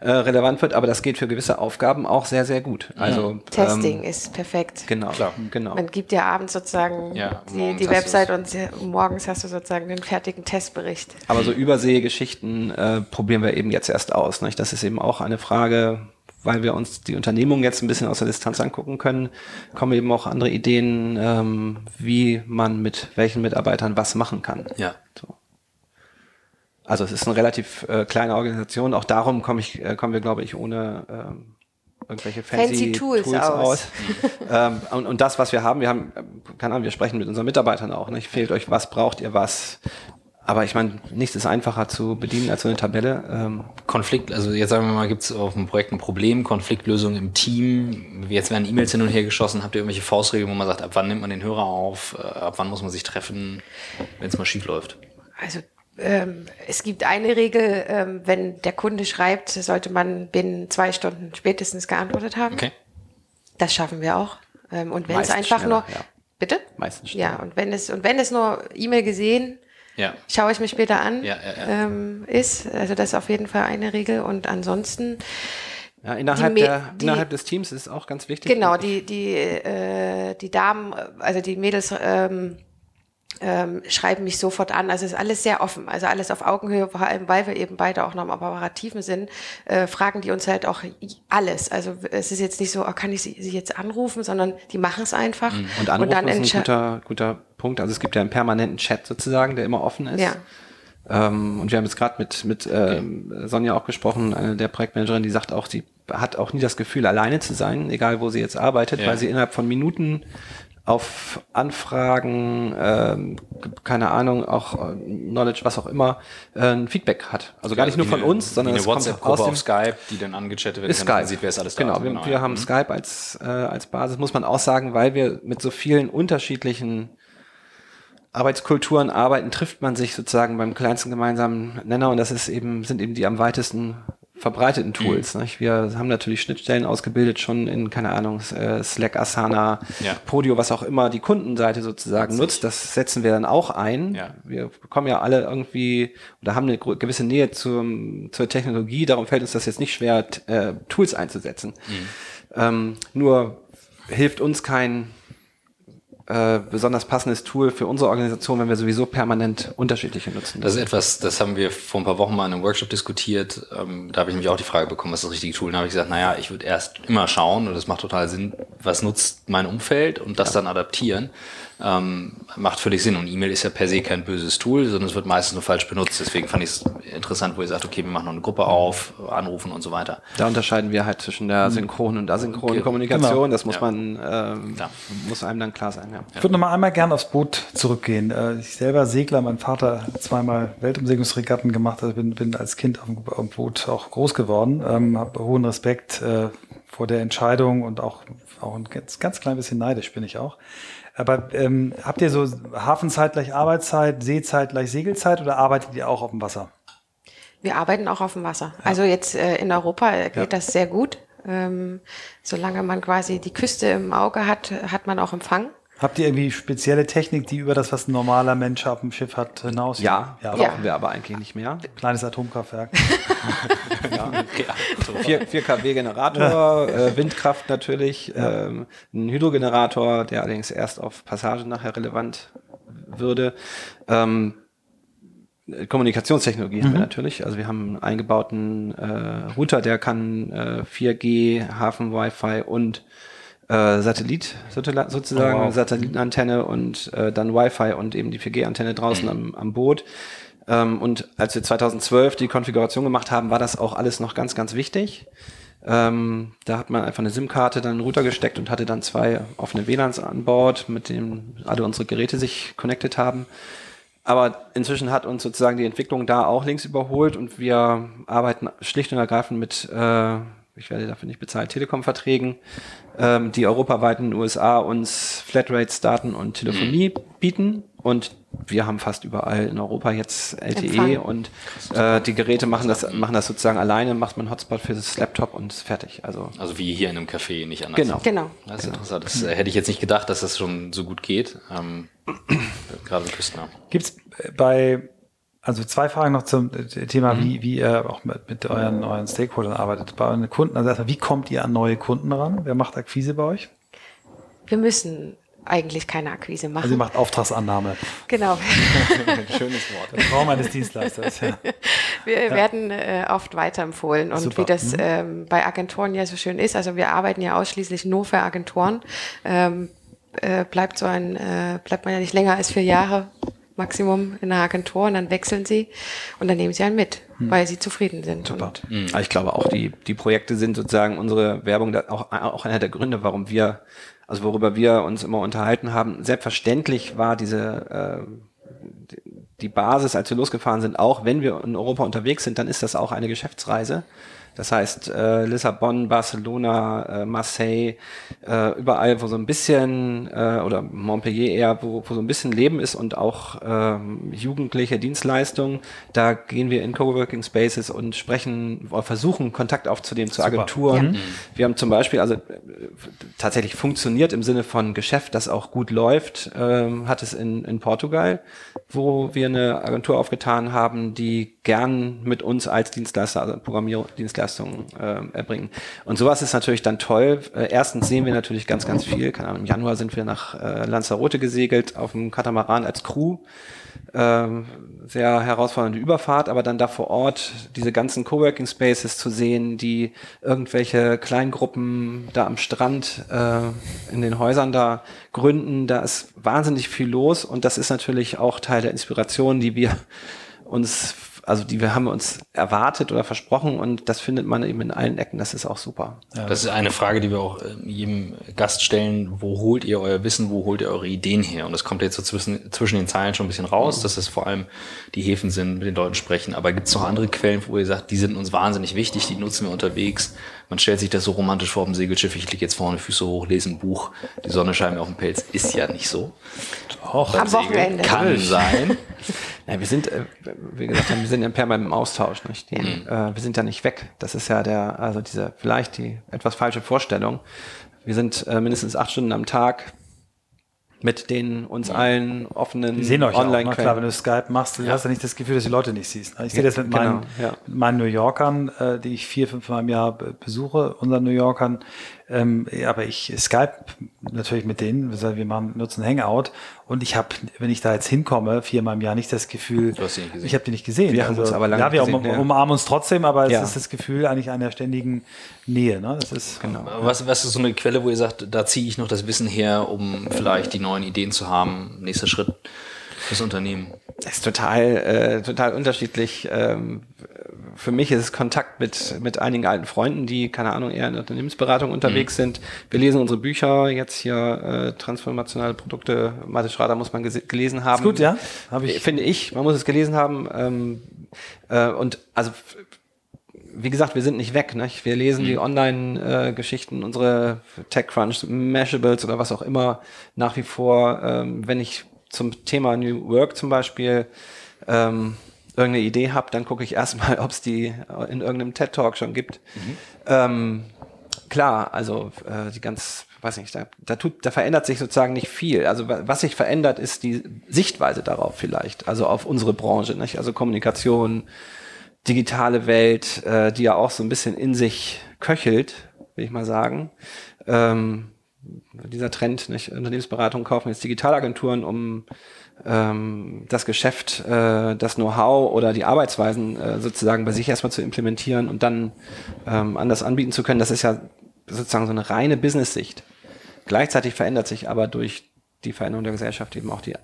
äh, relevant wird. Aber das geht für gewisse Aufgaben auch sehr, sehr gut. Also Testing Ähm, ist perfekt. genau, Klar. genau. Man gibt ja abends sozusagen Ja, die, die Website und morgens hast du sozusagen den fertigen Testbericht. Aber so Überseegeschichten äh, probieren wir eben jetzt erst aus. Nicht? Das ist eben auch eine Frage, weil wir uns die Unternehmung jetzt ein bisschen aus der Distanz angucken können, kommen eben auch andere Ideen, ähm, wie man mit welchen Mitarbeitern was machen kann. Ja. So. Also es ist eine relativ äh, kleine Organisation. Auch darum komme ich, äh, kommen wir, glaube ich, ohne ähm, irgendwelche fancy, Fancy Tools aus. aus. ähm, und, und das, was wir haben, wir haben, keine Ahnung, wir sprechen mit unseren Mitarbeitern auch. Nicht? Fehlt euch was, braucht ihr was? Aber ich meine, nichts ist einfacher zu bedienen als so eine Tabelle. Ähm, Konflikt, also jetzt sagen wir mal, gibt es auf dem Projekt ein Problem, Konfliktlösung im Team, jetzt werden E-Mails hin und her geschossen, habt ihr irgendwelche Faustregeln, wo man sagt, ab wann nimmt man den Hörer auf, äh, ab wann muss man sich treffen, wenn es mal schief läuft? Also ähm, es gibt eine Regel, ähm, wenn der Kunde schreibt, sollte man binnen zwei Stunden spätestens geantwortet haben. Okay. Das schaffen wir auch. Ähm, und wenn es einfach nur, ja. bitte? Meistens Ja, schneller. und wenn es und wenn es nur E-Mail gesehen, Ja. schaue ich mir später an, Ja, ja, ja. Ähm, ist. Also das ist auf jeden Fall eine Regel. Und ansonsten ja, innerhalb, Me- der, die- innerhalb des Teams ist es auch ganz wichtig. Genau, die, die, äh, die Damen, also die Mädels ähm, ähm, schreiben mich sofort an. Also es ist alles sehr offen, also alles auf Augenhöhe, vor allem weil wir eben beide auch noch im Operativen sind, äh, fragen die uns halt auch alles. Also es ist jetzt nicht so, oh, kann ich sie, sie jetzt anrufen, sondern die machen es einfach. Mhm. Und Anrufen dann ist ein guter, guter Punkt. Also es gibt ja einen permanenten Chat sozusagen, der immer offen ist. Ja. Ähm, und wir haben jetzt gerade mit, mit ähm, Sonja auch gesprochen, eine der Projektmanagerin, die sagt auch, sie hat auch nie das Gefühl, alleine zu sein, egal wo sie jetzt arbeitet, Ja. weil sie innerhalb von Minuten auf Anfragen, ähm, keine Ahnung, auch äh, Knowledge, was auch immer, äh, Feedback hat. Also gar nicht nur von uns, sondern es kommt aus dem auf Skype, die dann angechattet wird, ist Skype. sieht, wer ist alles da. genau, wir, wir ja. haben Mhm. Skype als, äh, als Basis, muss man auch sagen, weil wir mit so vielen unterschiedlichen Arbeitskulturen arbeiten, trifft man sich sozusagen beim kleinsten gemeinsamen Nenner und das ist eben, sind eben die am weitesten verbreiteten Tools. Mhm. Wir haben natürlich Schnittstellen ausgebildet schon in, keine Ahnung, äh, Slack, Asana, Ja. Podio, was auch immer die Kundenseite sozusagen nutzt. Das setzen wir dann auch ein. Ja. Wir bekommen ja alle irgendwie oder haben eine gewisse Nähe zum, zur Technologie. Darum fällt uns das jetzt nicht schwer, äh, Tools einzusetzen. Ähm, nur hilft uns kein äh, besonders passendes Tool für unsere Organisation, wenn wir sowieso permanent unterschiedliche nutzen. Das ist etwas, das haben wir vor ein paar Wochen mal in einem Workshop diskutiert. Ähm, da habe ich nämlich auch die Frage bekommen, was ist das richtige Tool? Und da habe ich gesagt, naja, ich würde erst immer schauen, und das macht total Sinn, was nutzt mein Umfeld und das dann adaptieren. Ähm, macht völlig Sinn. Und E-Mail ist ja per se kein böses Tool, sondern es wird meistens nur falsch benutzt. Deswegen fand ich es interessant, wo ihr sagt, okay, wir machen noch eine Gruppe auf, anrufen und so weiter. Da unterscheiden wir halt zwischen der synchronen und asynchronen Ge- Kommunikation. genau. Das muss Ja. man, ähm, Ja. muss einem dann klar sein. Ja. Ich würde noch mal einmal gern aufs Boot zurückgehen. Äh, Ich selber Segler, mein Vater hat zweimal Weltumsegelungsregatten gemacht, also bin, bin als Kind auf dem, auf dem Boot auch groß geworden, ähm, habe hohen Respekt äh, vor der Entscheidung und auch, auch ein ganz, ganz klein bisschen neidisch bin ich auch. Aber ähm, habt ihr so Hafenzeit gleich Arbeitszeit, Seezeit gleich Segelzeit oder arbeitet ihr auch auf dem Wasser? Wir arbeiten auch auf dem Wasser. Also jetzt äh, in Europa äh, geht das sehr gut. Ähm, solange man quasi die Küste im Auge hat, hat man auch Empfang. Habt ihr irgendwie spezielle Technik, die über das, was ein normaler Mensch auf dem Schiff hat, hinaus? Ja, ja. brauchen Ja. wir aber eigentlich nicht mehr. Kleines Atomkraftwerk. Ja, 4, 4 kW Generator, äh, Windkraft natürlich, ähm, ein Hydrogenerator, der allerdings erst auf Passage nachher relevant würde. Ähm, Kommunikationstechnologie haben wir natürlich. Also wir haben einen eingebauten äh, Router, der kann äh, 4G, Hafen-Wi-Fi und äh, Satellit sozusagen, sozusagen Oh, wow. Satellitenantenne und äh, dann Wi-Fi und eben die 4G-Antenne draußen am, am Boot. Ähm, und als wir 2012 die Konfiguration gemacht haben, war das auch alles noch ganz, ganz wichtig. Ähm, da hat man einfach eine SIM-Karte, dann einen Router gesteckt und hatte dann zwei offene WLANs an Bord, mit denen alle unsere Geräte sich connected haben. Aber inzwischen hat uns sozusagen die Entwicklung da auch links überholt und wir arbeiten schlicht und ergreifend mit, äh, ich werde dafür nicht bezahlt, Telekom-Verträgen, ähm, die europaweit in den USA uns Flatrates, Daten und Telefonie mhm. bieten. Und wir haben fast überall in Europa jetzt LTE Empfang. und äh, die Geräte machen das, machen das sozusagen alleine, macht man Hotspot für das Laptop und ist fertig. Also, also wie hier in einem Café, nicht anders. Genau. genau. Das ist genau. interessant. Das äh, hätte ich jetzt nicht gedacht, dass das schon so gut geht. Ähm, gerade Küstner. Gibt es bei, also zwei Fragen noch zum Thema, mhm. wie, wie ihr auch mit, mit euren, euren Stakeholdern arbeitet. Bei euren Kunden, also erstmal, wie kommt ihr an neue Kunden ran? Wer macht Akquise bei euch? Wir müssen eigentlich keine Akquise machen. Also ihr macht Auftragsannahme. Genau. Schönes Wort. Der Traum eines Dienstleisters, ja. Wir ja. werden äh, oft weiterempfohlen und Super. wie das mhm. ähm, bei Agenturen ja so schön ist, also wir arbeiten ja ausschließlich nur für Agenturen, ähm, äh, bleibt so ein, äh, bleibt man ja nicht länger als vier Jahre Maximum in einer Agentur und dann wechseln sie und dann nehmen sie einen mit, hm. weil sie zufrieden sind. Super. Mhm. Ich glaube auch, die, die Projekte sind sozusagen unsere Werbung, auch, auch einer der Gründe, warum wir also worüber wir uns immer unterhalten haben. Selbstverständlich war diese äh, die Basis, als wir losgefahren sind, auch wenn wir in Europa unterwegs sind, dann ist das auch eine Geschäftsreise. Das heißt, äh, Lissabon, Barcelona, äh, Marseille, äh, überall, wo so ein bisschen, äh, oder Montpellier eher, wo, wo so ein bisschen Leben ist und auch ähm, jugendliche Dienstleistungen, da gehen wir in Coworking Spaces und sprechen, versuchen Kontakt aufzunehmen zu Agenturen. Ja. Wir haben zum Beispiel, also äh, tatsächlich funktioniert im Sinne von Geschäft, das auch gut läuft, äh, hat es in, in Portugal, wo wir eine Agentur aufgetan haben, die gern mit uns als Dienstleister, also Programmierdienstleistungen äh, erbringen. Und sowas ist natürlich dann toll. Äh, erstens sehen wir natürlich ganz, ganz viel. Keine Ahnung, im Januar sind wir nach äh, Lanzarote gesegelt auf dem Katamaran als Crew ähm, sehr herausfordernde Überfahrt, aber dann da vor Ort diese ganzen Coworking Spaces zu sehen, die irgendwelche Kleingruppen da am Strand äh, in den Häusern da gründen, da ist wahnsinnig viel los und das ist natürlich auch Teil der Inspiration, die wir uns also die wir haben uns erwartet oder versprochen und das findet man eben in allen Ecken. Das ist auch super. Das ist eine Frage, die wir auch äh, jedem Gast stellen. Wo holt ihr euer Wissen? Wo holt ihr eure Ideen her? Und das kommt jetzt so zwischen, zwischen den Zeilen schon ein bisschen raus, mhm. dass es vor allem die Häfen sind, mit den Leuten sprechen. Aber gibt es noch andere Quellen, wo ihr sagt, die sind uns wahnsinnig wichtig, die nutzen wir unterwegs? Man stellt sich das so romantisch vor dem Segelschiff. Ich liege jetzt vorne, Füße hoch, lese ein Buch, die Sonne scheint mir auf dem Pelz. Ist ja nicht so. Doch, am Wochenende. Kann sein. Ja, wir sind, äh, wie gesagt, wir sind ja permanent im Austausch. Nicht? Die, mhm. äh, wir sind ja nicht weg. Das ist ja der, also diese vielleicht die etwas falsche Vorstellung. Wir sind äh, mindestens acht Stunden am Tag mit den uns allen offenen die sehen euch online auch? Klar, wenn du Skype machst, du ja. hast ja nicht das Gefühl, dass die Leute nicht siehst. Ich sehe das mit, genau, meinen, ja. mit meinen New Yorkern, äh, die ich vier, fünf Mal im Jahr besuche, unseren New Yorkern. Ähm, aber ich Skype natürlich mit denen, wir machen, nutzen Hangout und ich habe, wenn ich da jetzt hinkomme, viermal im Jahr nicht das Gefühl, nicht ich habe die nicht gesehen. Wir also, haben uns aber lange ja, wir gesehen, um, umarmen uns trotzdem, aber es ist das Gefühl eigentlich einer ständigen Nähe. Ne? Das ist, genau. Was, was ist so eine Quelle, wo ihr sagt, da ziehe ich noch das Wissen her, um vielleicht die neuen Ideen zu haben, nächster Schritt fürs Unternehmen? Das ist total, äh, total unterschiedlich. Ähm, für mich ist es Kontakt mit, mit einigen alten Freunden, die, keine Ahnung, eher in der Unternehmensberatung unterwegs mhm. sind. Wir lesen unsere Bücher, jetzt hier äh, transformationale Produkte, Mathe Schrader muss man gelesen haben. Ist gut, ja. Hab ich. Finde ich, man muss es gelesen haben. Ähm, äh, und also wie gesagt, wir sind nicht weg. Ne? Wir lesen mhm. die Online-Geschichten, äh, unsere TechCrunch, Mashables oder was auch immer nach wie vor. Ähm, wenn ich zum Thema New Work zum Beispiel ähm, irgendeine Idee habe, dann gucke ich erstmal, ob es die in irgendeinem TED Talk schon gibt. Mhm. Ähm, klar, also äh, die ganz, weiß nicht, da, da, tut, da verändert sich sozusagen nicht viel. Also was sich verändert, ist die Sichtweise darauf vielleicht, also auf unsere Branche, nicht? also Kommunikation, digitale Welt, äh, die ja auch so ein bisschen in sich köchelt, will ich mal sagen. Ähm, dieser Trend, nicht? Unternehmensberatung kaufen jetzt Digitalagenturen, um ähm, das Geschäft, äh, das Know-how oder die Arbeitsweisen äh, sozusagen bei sich erstmal zu implementieren und dann ähm, anders anbieten zu können, das ist ja sozusagen so eine reine Business-Sicht. Gleichzeitig verändert sich aber durch die Veränderung der Gesellschaft eben auch die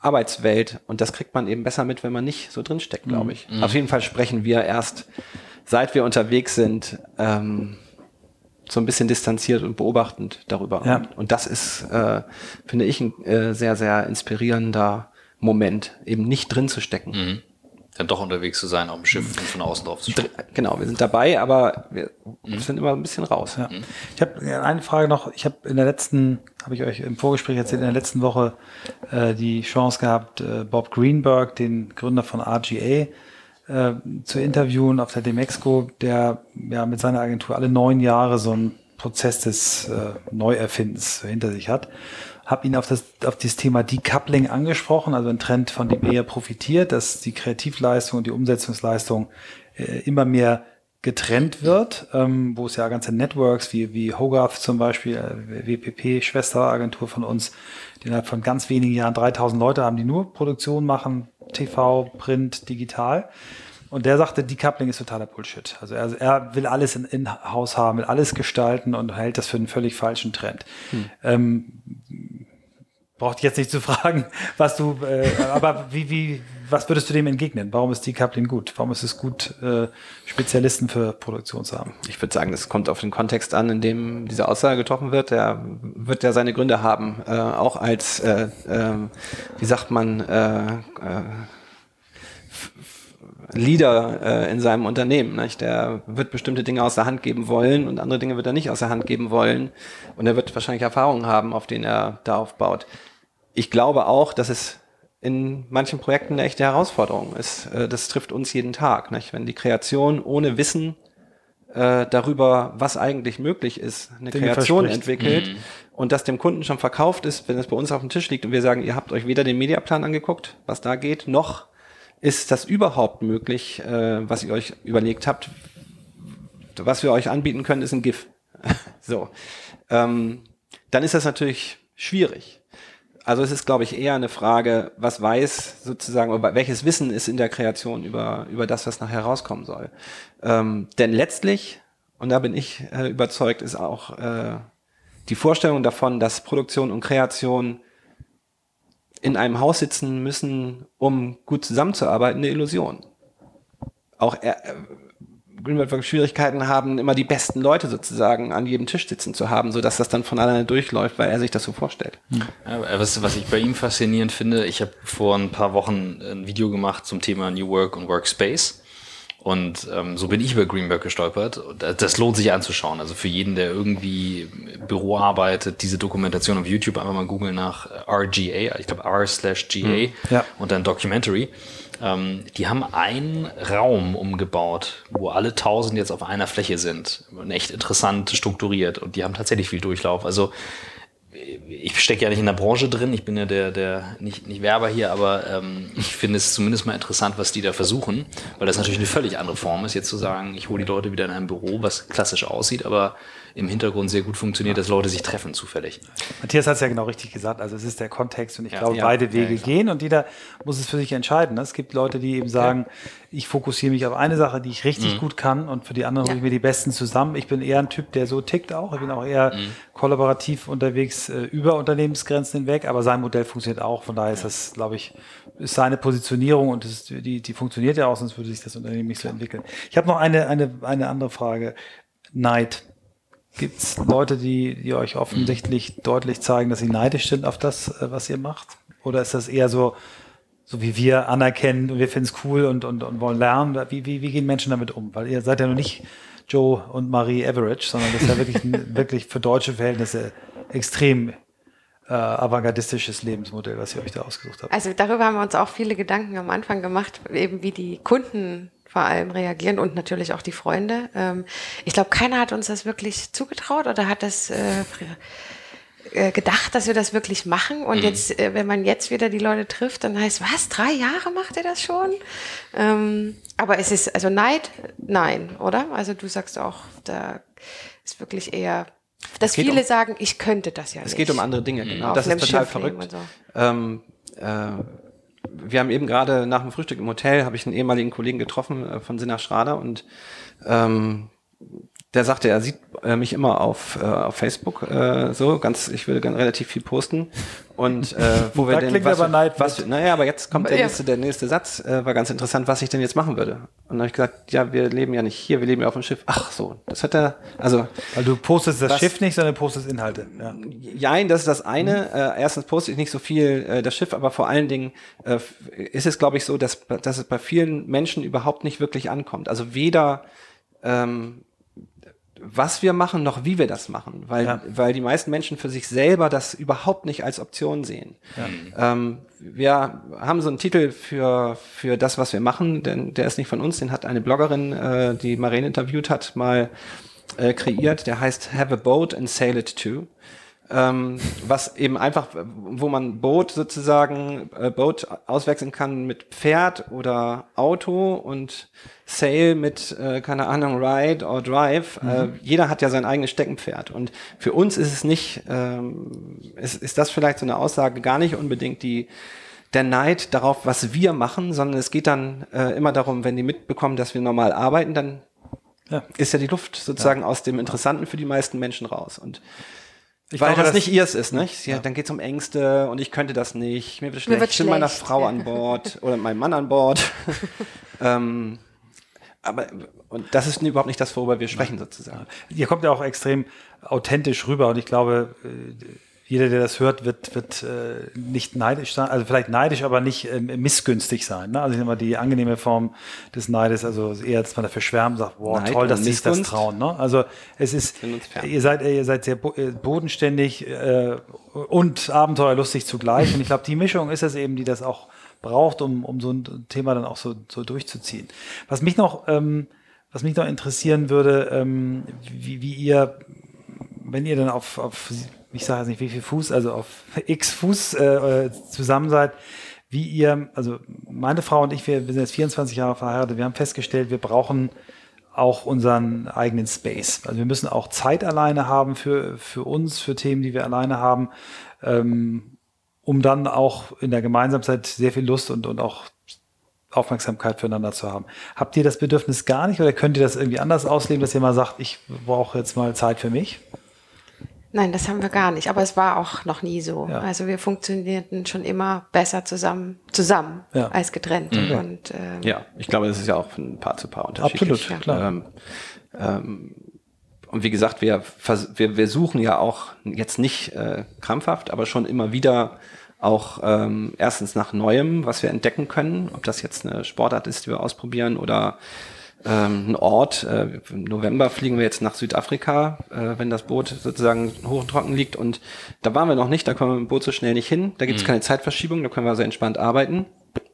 Arbeitswelt und das kriegt man eben besser mit, wenn man nicht so drinsteckt, glaube ich. Mhm. Auf jeden Fall sprechen wir erst, seit wir unterwegs sind, ähm, so ein bisschen distanziert und beobachtend darüber. Ja. Und das ist, äh, finde ich, ein äh, sehr, sehr inspirierender Moment, eben nicht drin zu stecken. Mhm. dann doch unterwegs zu sein auf dem Schiff und von außen drauf zu schauen. Genau, wir sind dabei, aber wir mhm. sind immer ein bisschen raus. Ja. Ich habe eine Frage noch. Ich habe in der letzten, habe ich euch im Vorgespräch erzählt, in der letzten Woche äh, die Chance gehabt, äh, Bob Greenberg, den Gründer von RGA, äh, zu interviewen auf der Demexco, der ja mit seiner Agentur alle neun Jahre so einen Prozess des äh, Neuerfindens hinter sich hat. Habe ihn auf das, auf dieses Thema Decoupling angesprochen, also ein Trend, von dem er profitiert, dass die Kreativleistung und die Umsetzungsleistung äh, immer mehr getrennt wird, ähm, wo es ja ganze Networks wie, wie Hogarth zum Beispiel, äh, WPP, Schwesteragentur von uns, die innerhalb von ganz wenigen Jahren 3000 Leute haben, die nur Produktion machen, TV, Print, digital. Und der sagte, Decoupling ist totaler Bullshit. Also er, er will alles in, in Haus haben, will alles gestalten und hält das für einen völlig falschen Trend. Hm. Ähm, braucht jetzt nicht zu fragen, was du, äh, aber wie, wie, was würdest du dem entgegnen? Warum ist Decoupling gut? Warum ist es gut, äh, Spezialisten für Produktion zu haben? Ich würde sagen, das kommt auf den Kontext an, in dem diese Aussage getroffen wird. Der wird ja seine Gründe haben, äh, auch als, äh, äh, wie sagt man, äh, äh, Leader äh, in seinem Unternehmen. Nicht? Der wird bestimmte Dinge aus der Hand geben wollen und andere Dinge wird er nicht aus der Hand geben wollen. Und er wird wahrscheinlich Erfahrungen haben, auf denen er da aufbaut. Ich glaube auch, dass es in manchen Projekten eine echte Herausforderung ist. Äh, das trifft uns jeden Tag. Nicht? Wenn die Kreation ohne Wissen äh, darüber, was eigentlich möglich ist, eine Dinge Kreation entwickelt mhm. und das dem Kunden schon verkauft ist, wenn es bei uns auf dem Tisch liegt und wir sagen, ihr habt euch weder den Mediaplan angeguckt, was da geht, noch ist das überhaupt möglich, äh, was ihr euch überlegt habt? Was wir euch anbieten können, ist ein GIF. so. Ähm, dann ist das natürlich schwierig. Also es ist, glaube ich, eher eine Frage, was weiß sozusagen, oder welches Wissen ist in der Kreation über, über das, was nachher rauskommen soll. Ähm, denn letztlich, und da bin ich äh, überzeugt, ist auch äh, die Vorstellung davon, dass Produktion und Kreation in einem Haus sitzen müssen, um gut zusammenzuarbeiten, eine Illusion. Auch er, äh, Greenberg Schwierigkeiten haben, immer die besten Leute sozusagen an jedem Tisch sitzen zu haben, sodass das dann von alleine durchläuft, weil er sich das so vorstellt. Ja, was, was ich bei ihm faszinierend finde, ich habe vor ein paar Wochen ein Video gemacht zum Thema New Work und Workspace. Und ähm, so bin ich über Greenberg gestolpert. Das lohnt sich anzuschauen. Also für jeden, der irgendwie Büro arbeitet, diese Dokumentation auf YouTube einfach mal googeln nach RGA, ich glaube R slash GA hm, ja. und dann Documentary. Ähm, die haben einen Raum umgebaut, wo alle tausend jetzt auf einer Fläche sind. Und echt interessant strukturiert. Und die haben tatsächlich viel Durchlauf. Also ich stecke ja nicht in der Branche drin, ich bin ja der, der nicht, nicht Werber hier, aber ähm, ich finde es zumindest mal interessant, was die da versuchen, weil das natürlich eine völlig andere Form ist, jetzt zu sagen, ich hole die Leute wieder in ein Büro, was klassisch aussieht, aber im Hintergrund sehr gut funktioniert, dass Leute sich treffen zufällig. Matthias hat es ja genau richtig gesagt. Also es ist der Kontext und ich ja, glaube, ja, beide Wege ja, gehen und jeder muss es für sich entscheiden. Ne? Es gibt Leute, die eben sagen, ich fokussiere mich auf eine Sache, die ich richtig mhm. gut kann und für die anderen hole ich mir die Besten zusammen. Ich bin eher ein Typ, der so tickt auch. Ich bin auch eher mhm. kollaborativ unterwegs äh, über Unternehmensgrenzen hinweg, aber sein Modell funktioniert auch. Von daher ist das, glaube ich, ist seine Positionierung und ist, die, die funktioniert ja auch, sonst würde sich das Unternehmen nicht so entwickeln. Ich habe noch eine, eine, eine andere Frage. Neid. Gibt es Leute, die, die euch offensichtlich deutlich zeigen, dass sie neidisch sind auf das, äh, was ihr macht? Oder ist das eher so, so wie wir anerkennen und wir finden es cool und, und, und wollen lernen? Wie, wie, wie gehen Menschen damit um? Weil ihr seid ja noch nicht Joe und Marie Average, sondern das ist ja wirklich, wirklich für deutsche Verhältnisse extrem äh, avantgardistisches Lebensmodell, was ihr euch da ausgesucht habt. Also darüber haben wir uns auch viele Gedanken am Anfang gemacht, eben wie die Kunden vor allem reagieren und natürlich auch die Freunde. Ähm, ich glaube, keiner hat uns das wirklich zugetraut oder hat das äh, äh, gedacht, dass wir das wirklich machen. Und mhm. jetzt, äh, wenn man jetzt wieder die Leute trifft, dann heißt, was, drei Jahre macht ihr das schon? Ähm, aber es ist, also Neid, nein, oder? Also du sagst auch, da ist wirklich eher dass viele um, sagen, ich könnte das ja es nicht. Es geht um andere Dinge, genau. Das ist total verrückt. So. Ähm, äh, wir haben eben gerade nach dem Frühstück im Hotel, habe ich einen ehemaligen Kollegen getroffen äh, von Sinna Schrader und ähm, der sagte, er sieht äh, mich immer auf, äh, auf Facebook äh, so ganz, ich würde ganz relativ viel posten und äh, wo Da wir denn klingt was, aber Neid was, naja, aber jetzt kommt der Ja. nächste, der nächste Satz, äh, war ganz interessant, was ich denn jetzt machen würde. Und dann habe ich gesagt, ja, wir leben ja nicht hier, wir leben ja auf dem Schiff. Ach so, das hat er, also Weil du postest das Was- Schiff nicht, sondern postest Inhalte. Ja. Jein, das ist das eine. Äh, erstens poste ich nicht so viel äh, das Schiff, aber vor allen Dingen äh, ist es, glaube ich, so, dass, dass es bei vielen Menschen überhaupt nicht wirklich ankommt. Also weder ähm, was wir machen, noch wie wir das machen, weil, Ja. weil die meisten Menschen für sich selber das überhaupt nicht als Option sehen. Ähm, wir haben so einen Titel für, für das, was wir machen, denn der ist nicht von uns, den hat eine Bloggerin, äh, die Marene interviewt hat, mal äh, kreiert. Der heißt Have a Boat and Sail It Too. Ähm, was eben einfach, wo man Boot sozusagen, äh, Boot auswechseln kann mit Pferd oder Auto und Sail mit, äh, keine Ahnung, Ride or Drive. Äh, jeder hat ja sein eigenes Steckenpferd. Und für uns ist es nicht, ähm, ist, ist das vielleicht so eine Aussage gar nicht unbedingt die, der Neid darauf, was wir machen, sondern es geht dann äh, immer darum, wenn die mitbekommen, dass wir normal arbeiten, dann Ja. ist ja die Luft sozusagen aus dem Interessanten für die meisten Menschen raus. Und Ich weil glaube, das, das- nicht ihrs ist, nicht? Ja, Dann geht's um Ängste und ich könnte das nicht. Mir wird schlecht. wird ich bin meiner Frau ja. an Bord oder meinem Mann an Bord. ähm, aber und das ist überhaupt nicht das, worüber wir sprechen sozusagen. Ihr kommt ja auch extrem authentisch rüber und ich glaube, äh, jeder, der das hört, wird, wird äh, nicht neidisch sein, also vielleicht neidisch, aber nicht ähm, missgünstig sein. Ne? Also ich nehme mal die angenehme Form des Neides, also eher, dass man dafür schwärmt, sagt, wow, Neid toll, dass sie sich das trauen. Ne? Also es ist, ihr seid, ihr seid sehr äh, bodenständig äh, und abenteuerlustig zugleich. Und ich glaube, die Mischung ist es eben, die das auch braucht, um, um so ein Thema dann auch so, so durchzuziehen. Was mich noch, ähm, was mich noch interessieren würde, ähm, wie, wie ihr wenn ihr dann auf, auf ich sage jetzt nicht wie viel Fuß, also auf x Fuß äh, äh, zusammen seid, wie ihr, also meine Frau und ich, wir, wir sind jetzt 24 Jahre verheiratet, wir haben festgestellt, wir brauchen auch unseren eigenen Space. Also wir müssen auch Zeit alleine haben für, für uns, für Themen, die wir alleine haben, ähm, um dann auch in der Gemeinsamkeit sehr viel Lust und, und auch Aufmerksamkeit füreinander zu haben. Habt ihr das Bedürfnis gar nicht oder könnt ihr das irgendwie anders ausleben, dass ihr mal sagt, ich brauche jetzt mal Zeit für mich? Nein, das haben wir gar nicht. Aber es war auch noch nie so. Ja. Also wir funktionierten schon immer besser zusammen, zusammen Ja. als getrennt. Und ähm, Ja, ich glaube, das ist ja auch von Paar zu Paar unterschiedlich. Absolut, ja. klar. Ähm, ähm, und wie gesagt, wir, wir, wir suchen ja auch jetzt nicht äh, krampfhaft, aber schon immer wieder auch ähm, erstens nach Neuem, was wir entdecken können, ob das jetzt eine Sportart ist, die wir ausprobieren oder ähm, ein Ort. Äh, Im November fliegen wir jetzt nach Südafrika, äh, wenn das Boot sozusagen hoch und trocken liegt. Und da waren wir noch nicht, da kommen wir mit dem Boot so schnell nicht hin. Da gibt es keine Zeitverschiebung, da können wir also entspannt arbeiten.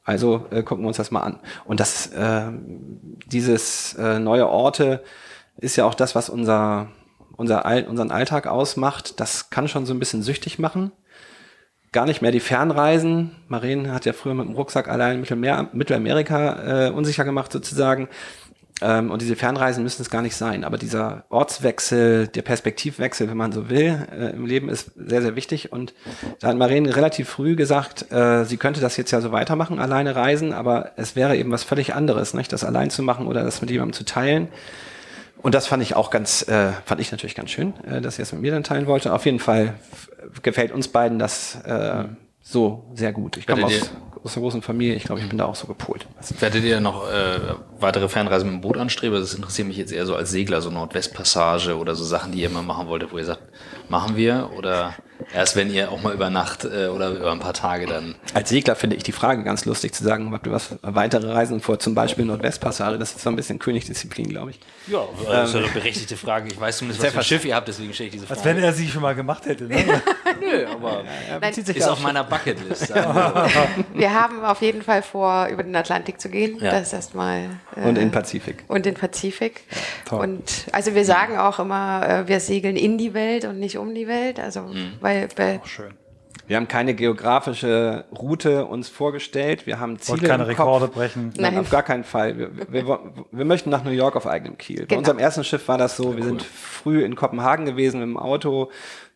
Also äh, gucken wir uns das mal an. Und das, äh, dieses äh, neue Orte ist ja auch das, was unser, unser All, unseren Alltag ausmacht. Das kann schon so ein bisschen süchtig machen. Gar nicht mehr die Fernreisen. Maren hat ja früher mit dem Rucksack allein Mittelmeer, Mittelamerika äh, unsicher gemacht sozusagen. Ähm, und diese Fernreisen müssen es gar nicht sein. Aber dieser Ortswechsel, der Perspektivwechsel, wenn man so will, äh, im Leben ist sehr, sehr wichtig. Und da hat Maren relativ früh gesagt, äh, sie könnte das jetzt ja so weitermachen, alleine reisen, aber es wäre eben was völlig anderes, nicht? das allein zu machen oder das mit jemandem zu teilen. Und das fand ich auch ganz, äh, fand ich natürlich ganz schön, äh, dass sie das mit mir dann teilen wollte. Auf jeden Fall gefällt uns beiden das äh, so sehr gut. Ich komme aus, aus einer großen Familie, ich glaube, ich bin da auch so gepolt. Werdet ihr noch äh, weitere Fernreisen mit dem Boot anstreben? Das interessiert mich jetzt eher so als Segler, so Nordwestpassage oder so Sachen, die ihr immer machen wolltet, wo ihr sagt, machen wir? Oder erst wenn ihr auch mal über Nacht äh, oder über ein paar Tage dann. Als Segler finde ich die Frage ganz lustig zu sagen, habt ihr was weitere Reisen vor, zum Beispiel Nordwestpassage, das ist so ein bisschen Königsdisziplin, glaube ich. Ja, das ist eine berechtigte Frage. Ich weiß zumindest, was für ein Schiff ihr habt, deswegen stelle ich diese Als Frage. wenn er sie schon mal gemacht hätte. Ne? Nö, aber Nein, ist auf meiner Bucketlist. wir haben auf jeden Fall vor, über den Atlantik zu gehen. Ja. Das ist erstmal. Äh, Und in Pazifik. und den Pazifik. toll. und also wir sagen auch immer, äh, wir segeln in die Welt und nicht um die Welt. Also weil bei, Schön. Wir haben keine geografische Route uns vorgestellt. Wir haben Ziele Wollt keine im Rekorde brechen. Nein, Nein. auf gar keinen Fall. Wir, wir, wir, möchten nach New York auf eigenem Kiel. Bei Genau. unserem ersten Schiff war das so, wir sind früh in Kopenhagen gewesen mit dem Auto,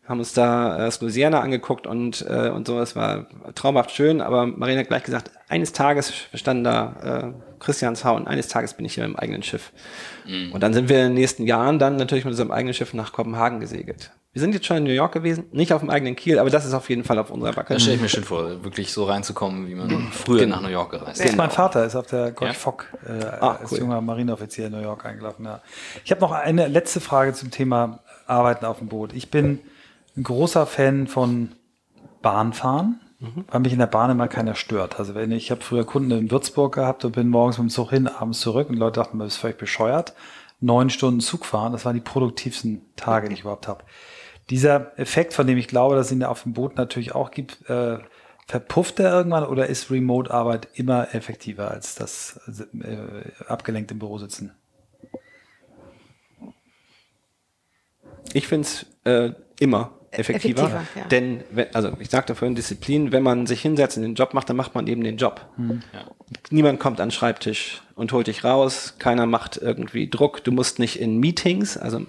haben uns da äh, das Louisiana angeguckt und, äh, und so. Es war traumhaft schön, aber Marina hat gleich gesagt, eines Tages standen da äh, Christianshauen, eines Tages bin ich hier im eigenen Schiff. Mhm. Und dann sind wir in den nächsten Jahren dann natürlich mit unserem eigenen Schiff nach Kopenhagen gesegelt. Wir sind jetzt schon in New York gewesen, nicht auf dem eigenen Kiel, aber das ist auf jeden Fall auf unserer Backe. Da stelle ich mir schön vor, wirklich so reinzukommen, wie man früher genau. nach New York gereist ist. Genau. Mein Vater ist auf der Gorch ja? Fock äh, ah, als cool. junger Marineoffizier in New York eingelaufen. Ja. Ich habe noch eine letzte Frage zum Thema Arbeiten auf dem Boot. Ich bin ein großer Fan von Bahnfahren, mhm. weil mich in der Bahn immer keiner stört. Also wenn ich, ich habe früher Kunden in Würzburg gehabt und bin morgens mit dem Zug hin, abends zurück und Leute dachten, man ist völlig bescheuert. Neun Stunden Zug fahren, das waren die produktivsten Tage, die ich überhaupt habe. Dieser Effekt, von dem ich glaube, dass es ihn auf dem Boot natürlich auch gibt, äh, verpufft er irgendwann oder ist Remote-Arbeit immer effektiver als das äh, abgelenkt im Büro sitzen? Ich finde es äh, immer effektiver. effektiver ja. Denn, also ich sagte vorhin Disziplin, wenn man sich hinsetzt und den Job macht, dann macht man eben den Job. Mhm. Ja. Niemand kommt an den Schreibtisch und holt dich raus, keiner macht irgendwie Druck, du musst nicht in Meetings, also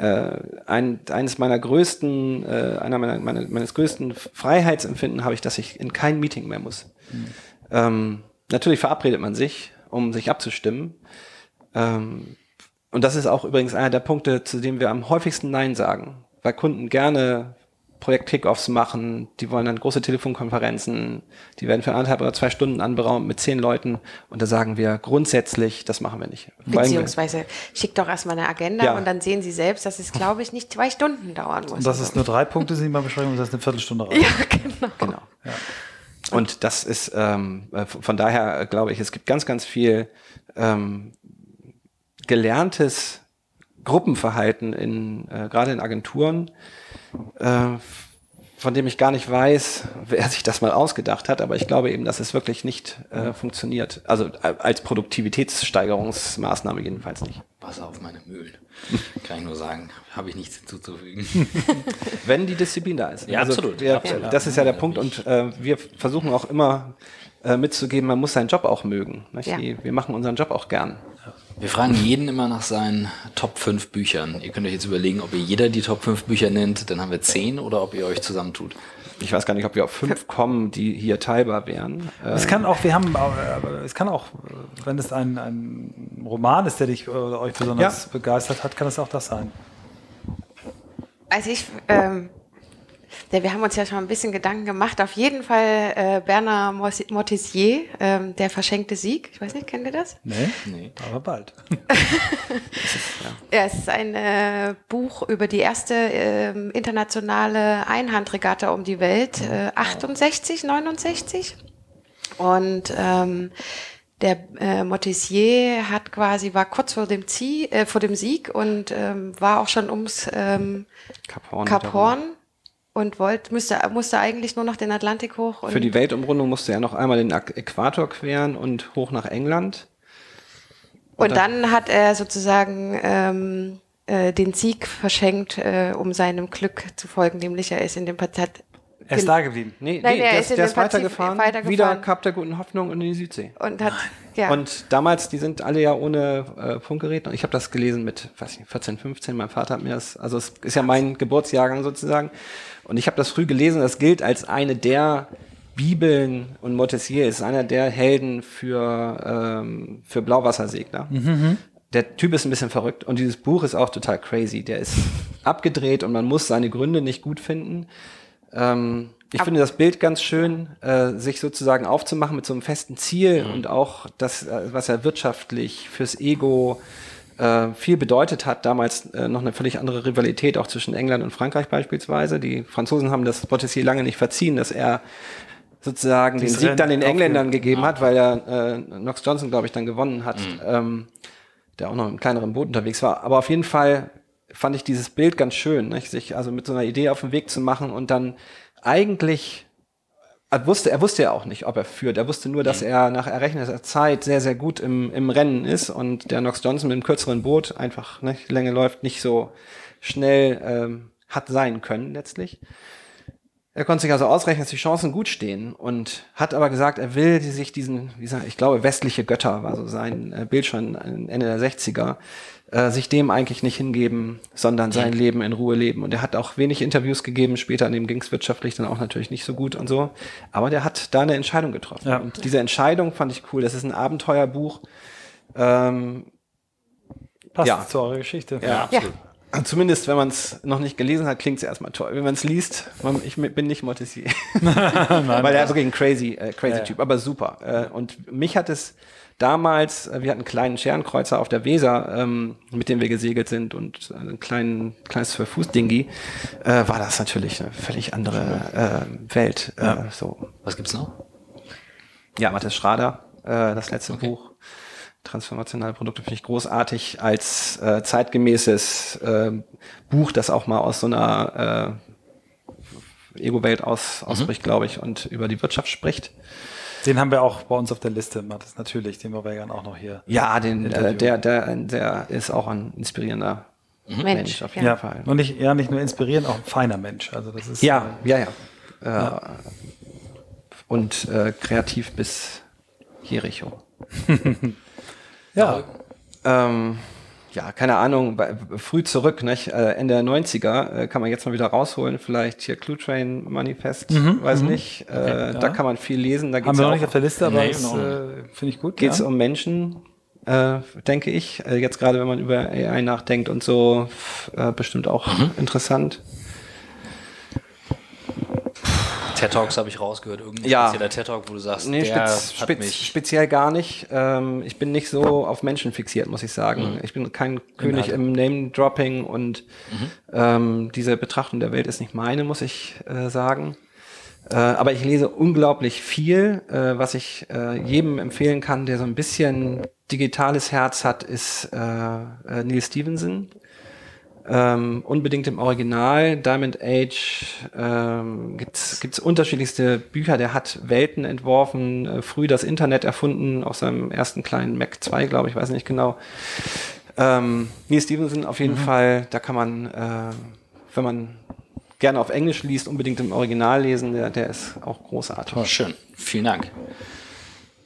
äh, ein, eines meiner größten, äh, einer meiner, meiner, meines größten Freiheitsempfinden habe ich, dass ich in kein Meeting mehr muss. Mhm. Ähm, natürlich verabredet man sich, um sich abzustimmen. Ähm, und das ist auch übrigens einer der Punkte, zu dem wir am häufigsten Nein sagen weil Kunden gerne Projekt-Kickoffs machen, die wollen dann große Telefonkonferenzen, die werden für anderthalb oder zwei Stunden anberaumt mit zehn Leuten und da sagen wir grundsätzlich, das machen wir nicht. Beziehungsweise schickt doch erstmal eine Agenda ja. und dann sehen Sie selbst, dass es, glaube ich, nicht zwei Stunden dauern muss. Und das ist nur drei Punkte, sind mal beschreiben, und das ist eine Viertelstunde raus. Ja, genau. genau. Ja. Und das ist, ähm, äh, von daher glaube ich, es gibt ganz, ganz viel ähm, gelerntes Gruppenverhalten in äh, gerade in Agenturen, äh, von dem ich gar nicht weiß, wer sich das mal ausgedacht hat, aber ich glaube eben, dass es wirklich nicht äh, funktioniert. Also äh, als Produktivitätssteigerungsmaßnahme jedenfalls nicht. Wasser auf meine Mühlen. Kann ich nur sagen, habe ich nichts hinzuzufügen. Wenn die Disziplin da ist. Ja, also, absolut. Wir, absolut. Das ist ja der Punkt und äh, wir versuchen auch immer äh, mitzugeben, man muss seinen Job auch mögen. Ja. Wir machen unseren Job auch gern. Wir fragen jeden immer nach seinen Top 5 Büchern. Ihr könnt euch jetzt überlegen, ob ihr jeder die Top 5 Bücher nennt, dann haben wir 10 oder ob ihr euch zusammentut. Ich weiß gar nicht, ob wir auf 5 kommen, die hier teilbar wären. Es kann auch, wir haben, es kann auch, wenn es ein, ein Roman ist, der dich oder euch besonders ja. begeistert hat, kann es auch das sein. Also ich ähm, ja, wir haben uns ja schon ein bisschen Gedanken gemacht. Auf jeden Fall äh, Bernard Mortizier, ähm, Der verschenkte Sieg. Ich weiß nicht, kennt ihr das? Nee, nee. aber bald. ja. es ist ein äh, Buch über die erste äh, internationale Einhandregatta um die Welt, äh, 68, 69. Und ähm, der äh, Motissier hat quasi war kurz vor dem Zieh, äh, vor dem Sieg und ähm, war auch schon ums ähm, Kap Horn, Kap Horn und wollte, müsste, musste eigentlich nur noch den Atlantik hoch. Für die Weltumrundung musste er noch einmal den Äquator queren und hoch nach England. Und, und dann, hat er sozusagen ähm, äh, den Sieg verschenkt, äh, um seinem Glück zu folgen, nämlich er ist in dem Patient. Er ist da geblieben. Nee, Nein, nee der, ist, der ist weitergefahren, weitergefahren, wieder Kap der guten Hoffnung und in die Südsee. Und hat, ja. Und damals, die sind alle ja ohne äh, Funkgerät. Ich habe das gelesen mit, weiß nicht, 14, 15. Mein Vater hat mir das, also es ist ja mein Geburtsjahrgang sozusagen. Und ich habe das früh gelesen, das gilt als eine der Bibeln und Montessier ist einer der Helden für, ähm, für Blauwassersegler. Mhm, mhm. Der Typ ist ein bisschen verrückt und dieses Buch ist auch total crazy. Der ist abgedreht und man muss seine Gründe nicht gut finden. Ähm, ich Aber finde das Bild ganz schön, äh, sich sozusagen aufzumachen mit so einem festen Ziel mhm. und auch das, äh, was er wirtschaftlich fürs Ego äh, viel bedeutet hat, damals äh, noch eine völlig andere Rivalität auch zwischen England und Frankreich beispielsweise. Die Franzosen haben das Bottessier lange nicht verziehen, dass er sozusagen den Sieg dann den Engländern gegeben hat, weil er äh, Knox Johnson, glaube ich, dann gewonnen hat, mhm. ähm, der auch noch im kleineren Boot unterwegs war. Aber auf jeden Fall fand ich dieses Bild ganz schön, nicht? sich also mit so einer Idee auf den Weg zu machen und dann eigentlich er wusste, er wusste ja auch nicht, ob er führt. Er wusste nur, dass mhm. er nach errechneter Zeit sehr, sehr gut im, im Rennen ist und der Knox Johnson mit dem kürzeren Boot einfach, ne, Länge läuft, nicht so schnell ähm, hat sein können letztlich. Er konnte sich also ausrechnen, dass die Chancen gut stehen und hat aber gesagt, er will sich diesen, wie gesagt, ich glaube, westliche Götter war so sein äh, Bild schon Ende der 60er, äh, sich dem eigentlich nicht hingeben, sondern sein Leben in Ruhe leben. Und er hat auch wenig Interviews gegeben, später an dem ging es wirtschaftlich dann auch natürlich nicht so gut und so. Aber der hat da eine Entscheidung getroffen. Ja. Und diese Entscheidung fand ich cool. Das ist ein Abenteuerbuch. Ähm, Passt Ja. zu eurer Geschichte. ja, Ja. Zumindest, wenn man es noch nicht gelesen hat, klingt es erstmal toll. Wenn man es liest, man, ich bin nicht Montessier. Weil er ist wirklich ein crazy, äh, crazy Ja. Typ, aber super. Äh, und mich hat es damals, äh, wir hatten einen kleinen Scherenkreuzer auf der Weser, ähm, mit dem wir gesegelt sind und ein kleinen, kleines Zwölf-Fuß-Dingi, äh, war das natürlich eine völlig andere äh, Welt. Äh, so. Was gibt's noch? Ja, Matthias Schrader, äh, das letzte Buch. Transformationale Produkte finde ich großartig als äh, zeitgemäßes äh, Buch, das auch mal aus so einer äh, Ego-Welt aus, ausbricht, glaube ich, und über die Wirtschaft spricht. Den haben wir auch bei uns auf der Liste, Mathis, natürlich. Den wir gern auch noch hier. Ja, den, äh, der, der, der ist auch ein inspirierender Mensch. Mensch, auf jeden ja. Fall. Und nicht, ja, nicht nur inspirierend, auch ein feiner Mensch. Also das ist Ja, ja, ja. Äh, Und äh, kreativ bis Jericho. ja. Ähm, ja, keine Ahnung, bei, früh zurück, nicht? Äh, Ende der 90er äh, kann man jetzt mal wieder rausholen, vielleicht hier Clue Train Manifest, weiß nicht. Äh, Da kann man viel lesen. Da Haben geht's wir ja noch nicht auf der Liste, aber Nee, äh, finde ich gut. geht's ja. um Menschen, äh, denke ich. Jetzt gerade, wenn man über AI nachdenkt und so, bestimmt auch interessant. TED Talks habe ich rausgehört. Irgendein Ja. spezieller TED Talk, wo du sagst, Nee, der spez, hat spez, mich. speziell gar nicht. Ähm, ich bin nicht so auf Menschen fixiert, muss ich sagen. Ich bin kein König im Name-Dropping und ähm, diese Betrachtung der Welt ist nicht meine, muss ich äh, sagen. Äh, aber ich lese unglaublich viel. Äh, was ich äh, jedem empfehlen kann, der so ein bisschen digitales Herz hat, ist äh, äh, Neil Stevenson. Ähm, unbedingt im Original. Diamond Age ähm, gibt's gibt's unterschiedlichste Bücher. Der hat Welten entworfen, äh, früh das Internet erfunden, auf seinem ersten kleinen Mac 2, glaube ich, weiß nicht genau. Ähm, Neil Stevenson auf jeden Fall, da kann man, äh, wenn man gerne auf Englisch liest, unbedingt im Original lesen, der, der ist auch großartig. Schön. Vielen Dank.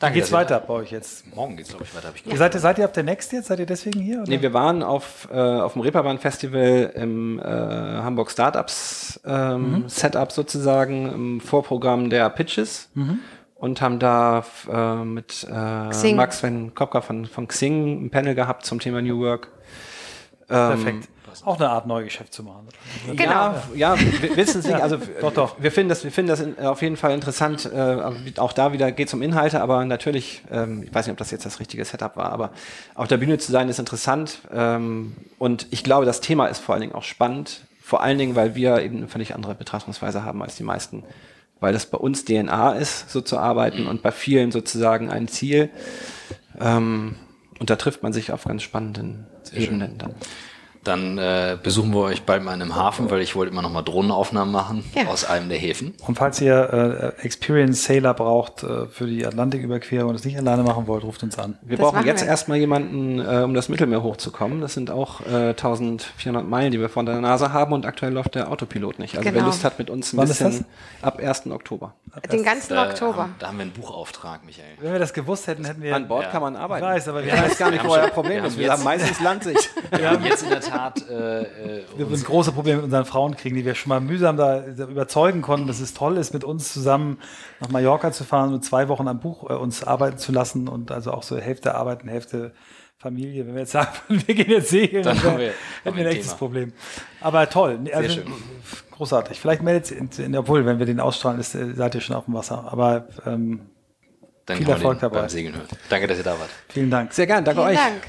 Dann geht's ihr- weiter bei euch jetzt. Morgen geht's, glaube ich, weiter. Ich Ihr gehört. seid, seid ihr auf der Next jetzt? Seid ihr deswegen hier? Oder? Nee, wir waren auf, äh, auf dem Reeperbahn Festival im äh, Hamburg Startups ähm, Setup sozusagen, im Vorprogramm der Pitches und haben da äh, mit äh. Max Sven Kopka von, von Xing ein Panel gehabt zum Thema New Work. Ähm, Perfekt. Auch eine Art Neugeschäft zu machen. Genau. Ja, ja, wissen nicht. Also doch, doch. wir finden das, wir finden das in, auf jeden Fall interessant. Äh, auch da wieder geht es um Inhalte, aber natürlich, ähm, ich weiß nicht, ob das jetzt das richtige Setup war, aber auf der Bühne zu sein ist interessant. Ähm, und ich glaube, das Thema ist vor allen Dingen auch spannend. Vor allen Dingen, weil wir eben eine völlig andere Betrachtungsweise haben als die meisten. Weil das bei uns DNA ist, so zu arbeiten und bei vielen sozusagen ein Ziel. Ähm, und da trifft man sich auf ganz spannenden Ebenen dann. Dann äh, besuchen wir euch bald mal in einem Hafen, weil ich wollte immer noch mal Drohnenaufnahmen machen Ja. aus einem der Häfen. Und falls ihr äh, Experienced Sailor braucht äh, für die Atlantiküberquerung und es nicht alleine machen wollt, ruft uns an. Wir Das brauchen jetzt wir. erstmal jemanden, äh, um das Mittelmeer hochzukommen. Das sind auch äh, 1400 Meilen, die wir vor der Nase haben und aktuell läuft der Autopilot nicht. Also wer Genau. Lust hat mit uns ein Wann ist bisschen ab 1. Oktober. Den ganzen Da Oktober. haben- Da haben wir einen Buchauftrag, Michael. Wenn wir das gewusst hätten, hätten wir. An Bord Ja. kann man arbeiten. Ich weiß, aber wir ich weiß gar nicht, wir wo haben euer Problem wir ist. haben Wir haben meistens Landsicht. Wir haben jetzt in der Tat äh, äh, wir uns, uns große Probleme mit unseren Frauen kriegen, die wir schon mal mühsam da überzeugen konnten, dass es toll ist, mit uns zusammen nach Mallorca zu fahren und zwei Wochen am Buch äh, uns arbeiten zu lassen und also auch so Hälfte arbeiten, Hälfte Familie. Wenn wir jetzt sagen, wir gehen jetzt segeln, Dann dann haben wir- haben hätten wir ein echtes Thema. Problem. Aber toll. Nee, Also, schön. Großartig. Vielleicht meldet ihr, in- obwohl, wenn wir den ausstrahlen, ist, äh, seid ihr schon auf dem Wasser. Aber ähm, dann viel Erfolg dabei. beim Segeln hören. Danke, dass ihr da wart. vielen Dank. Sehr gern, danke Vielen euch. Dank.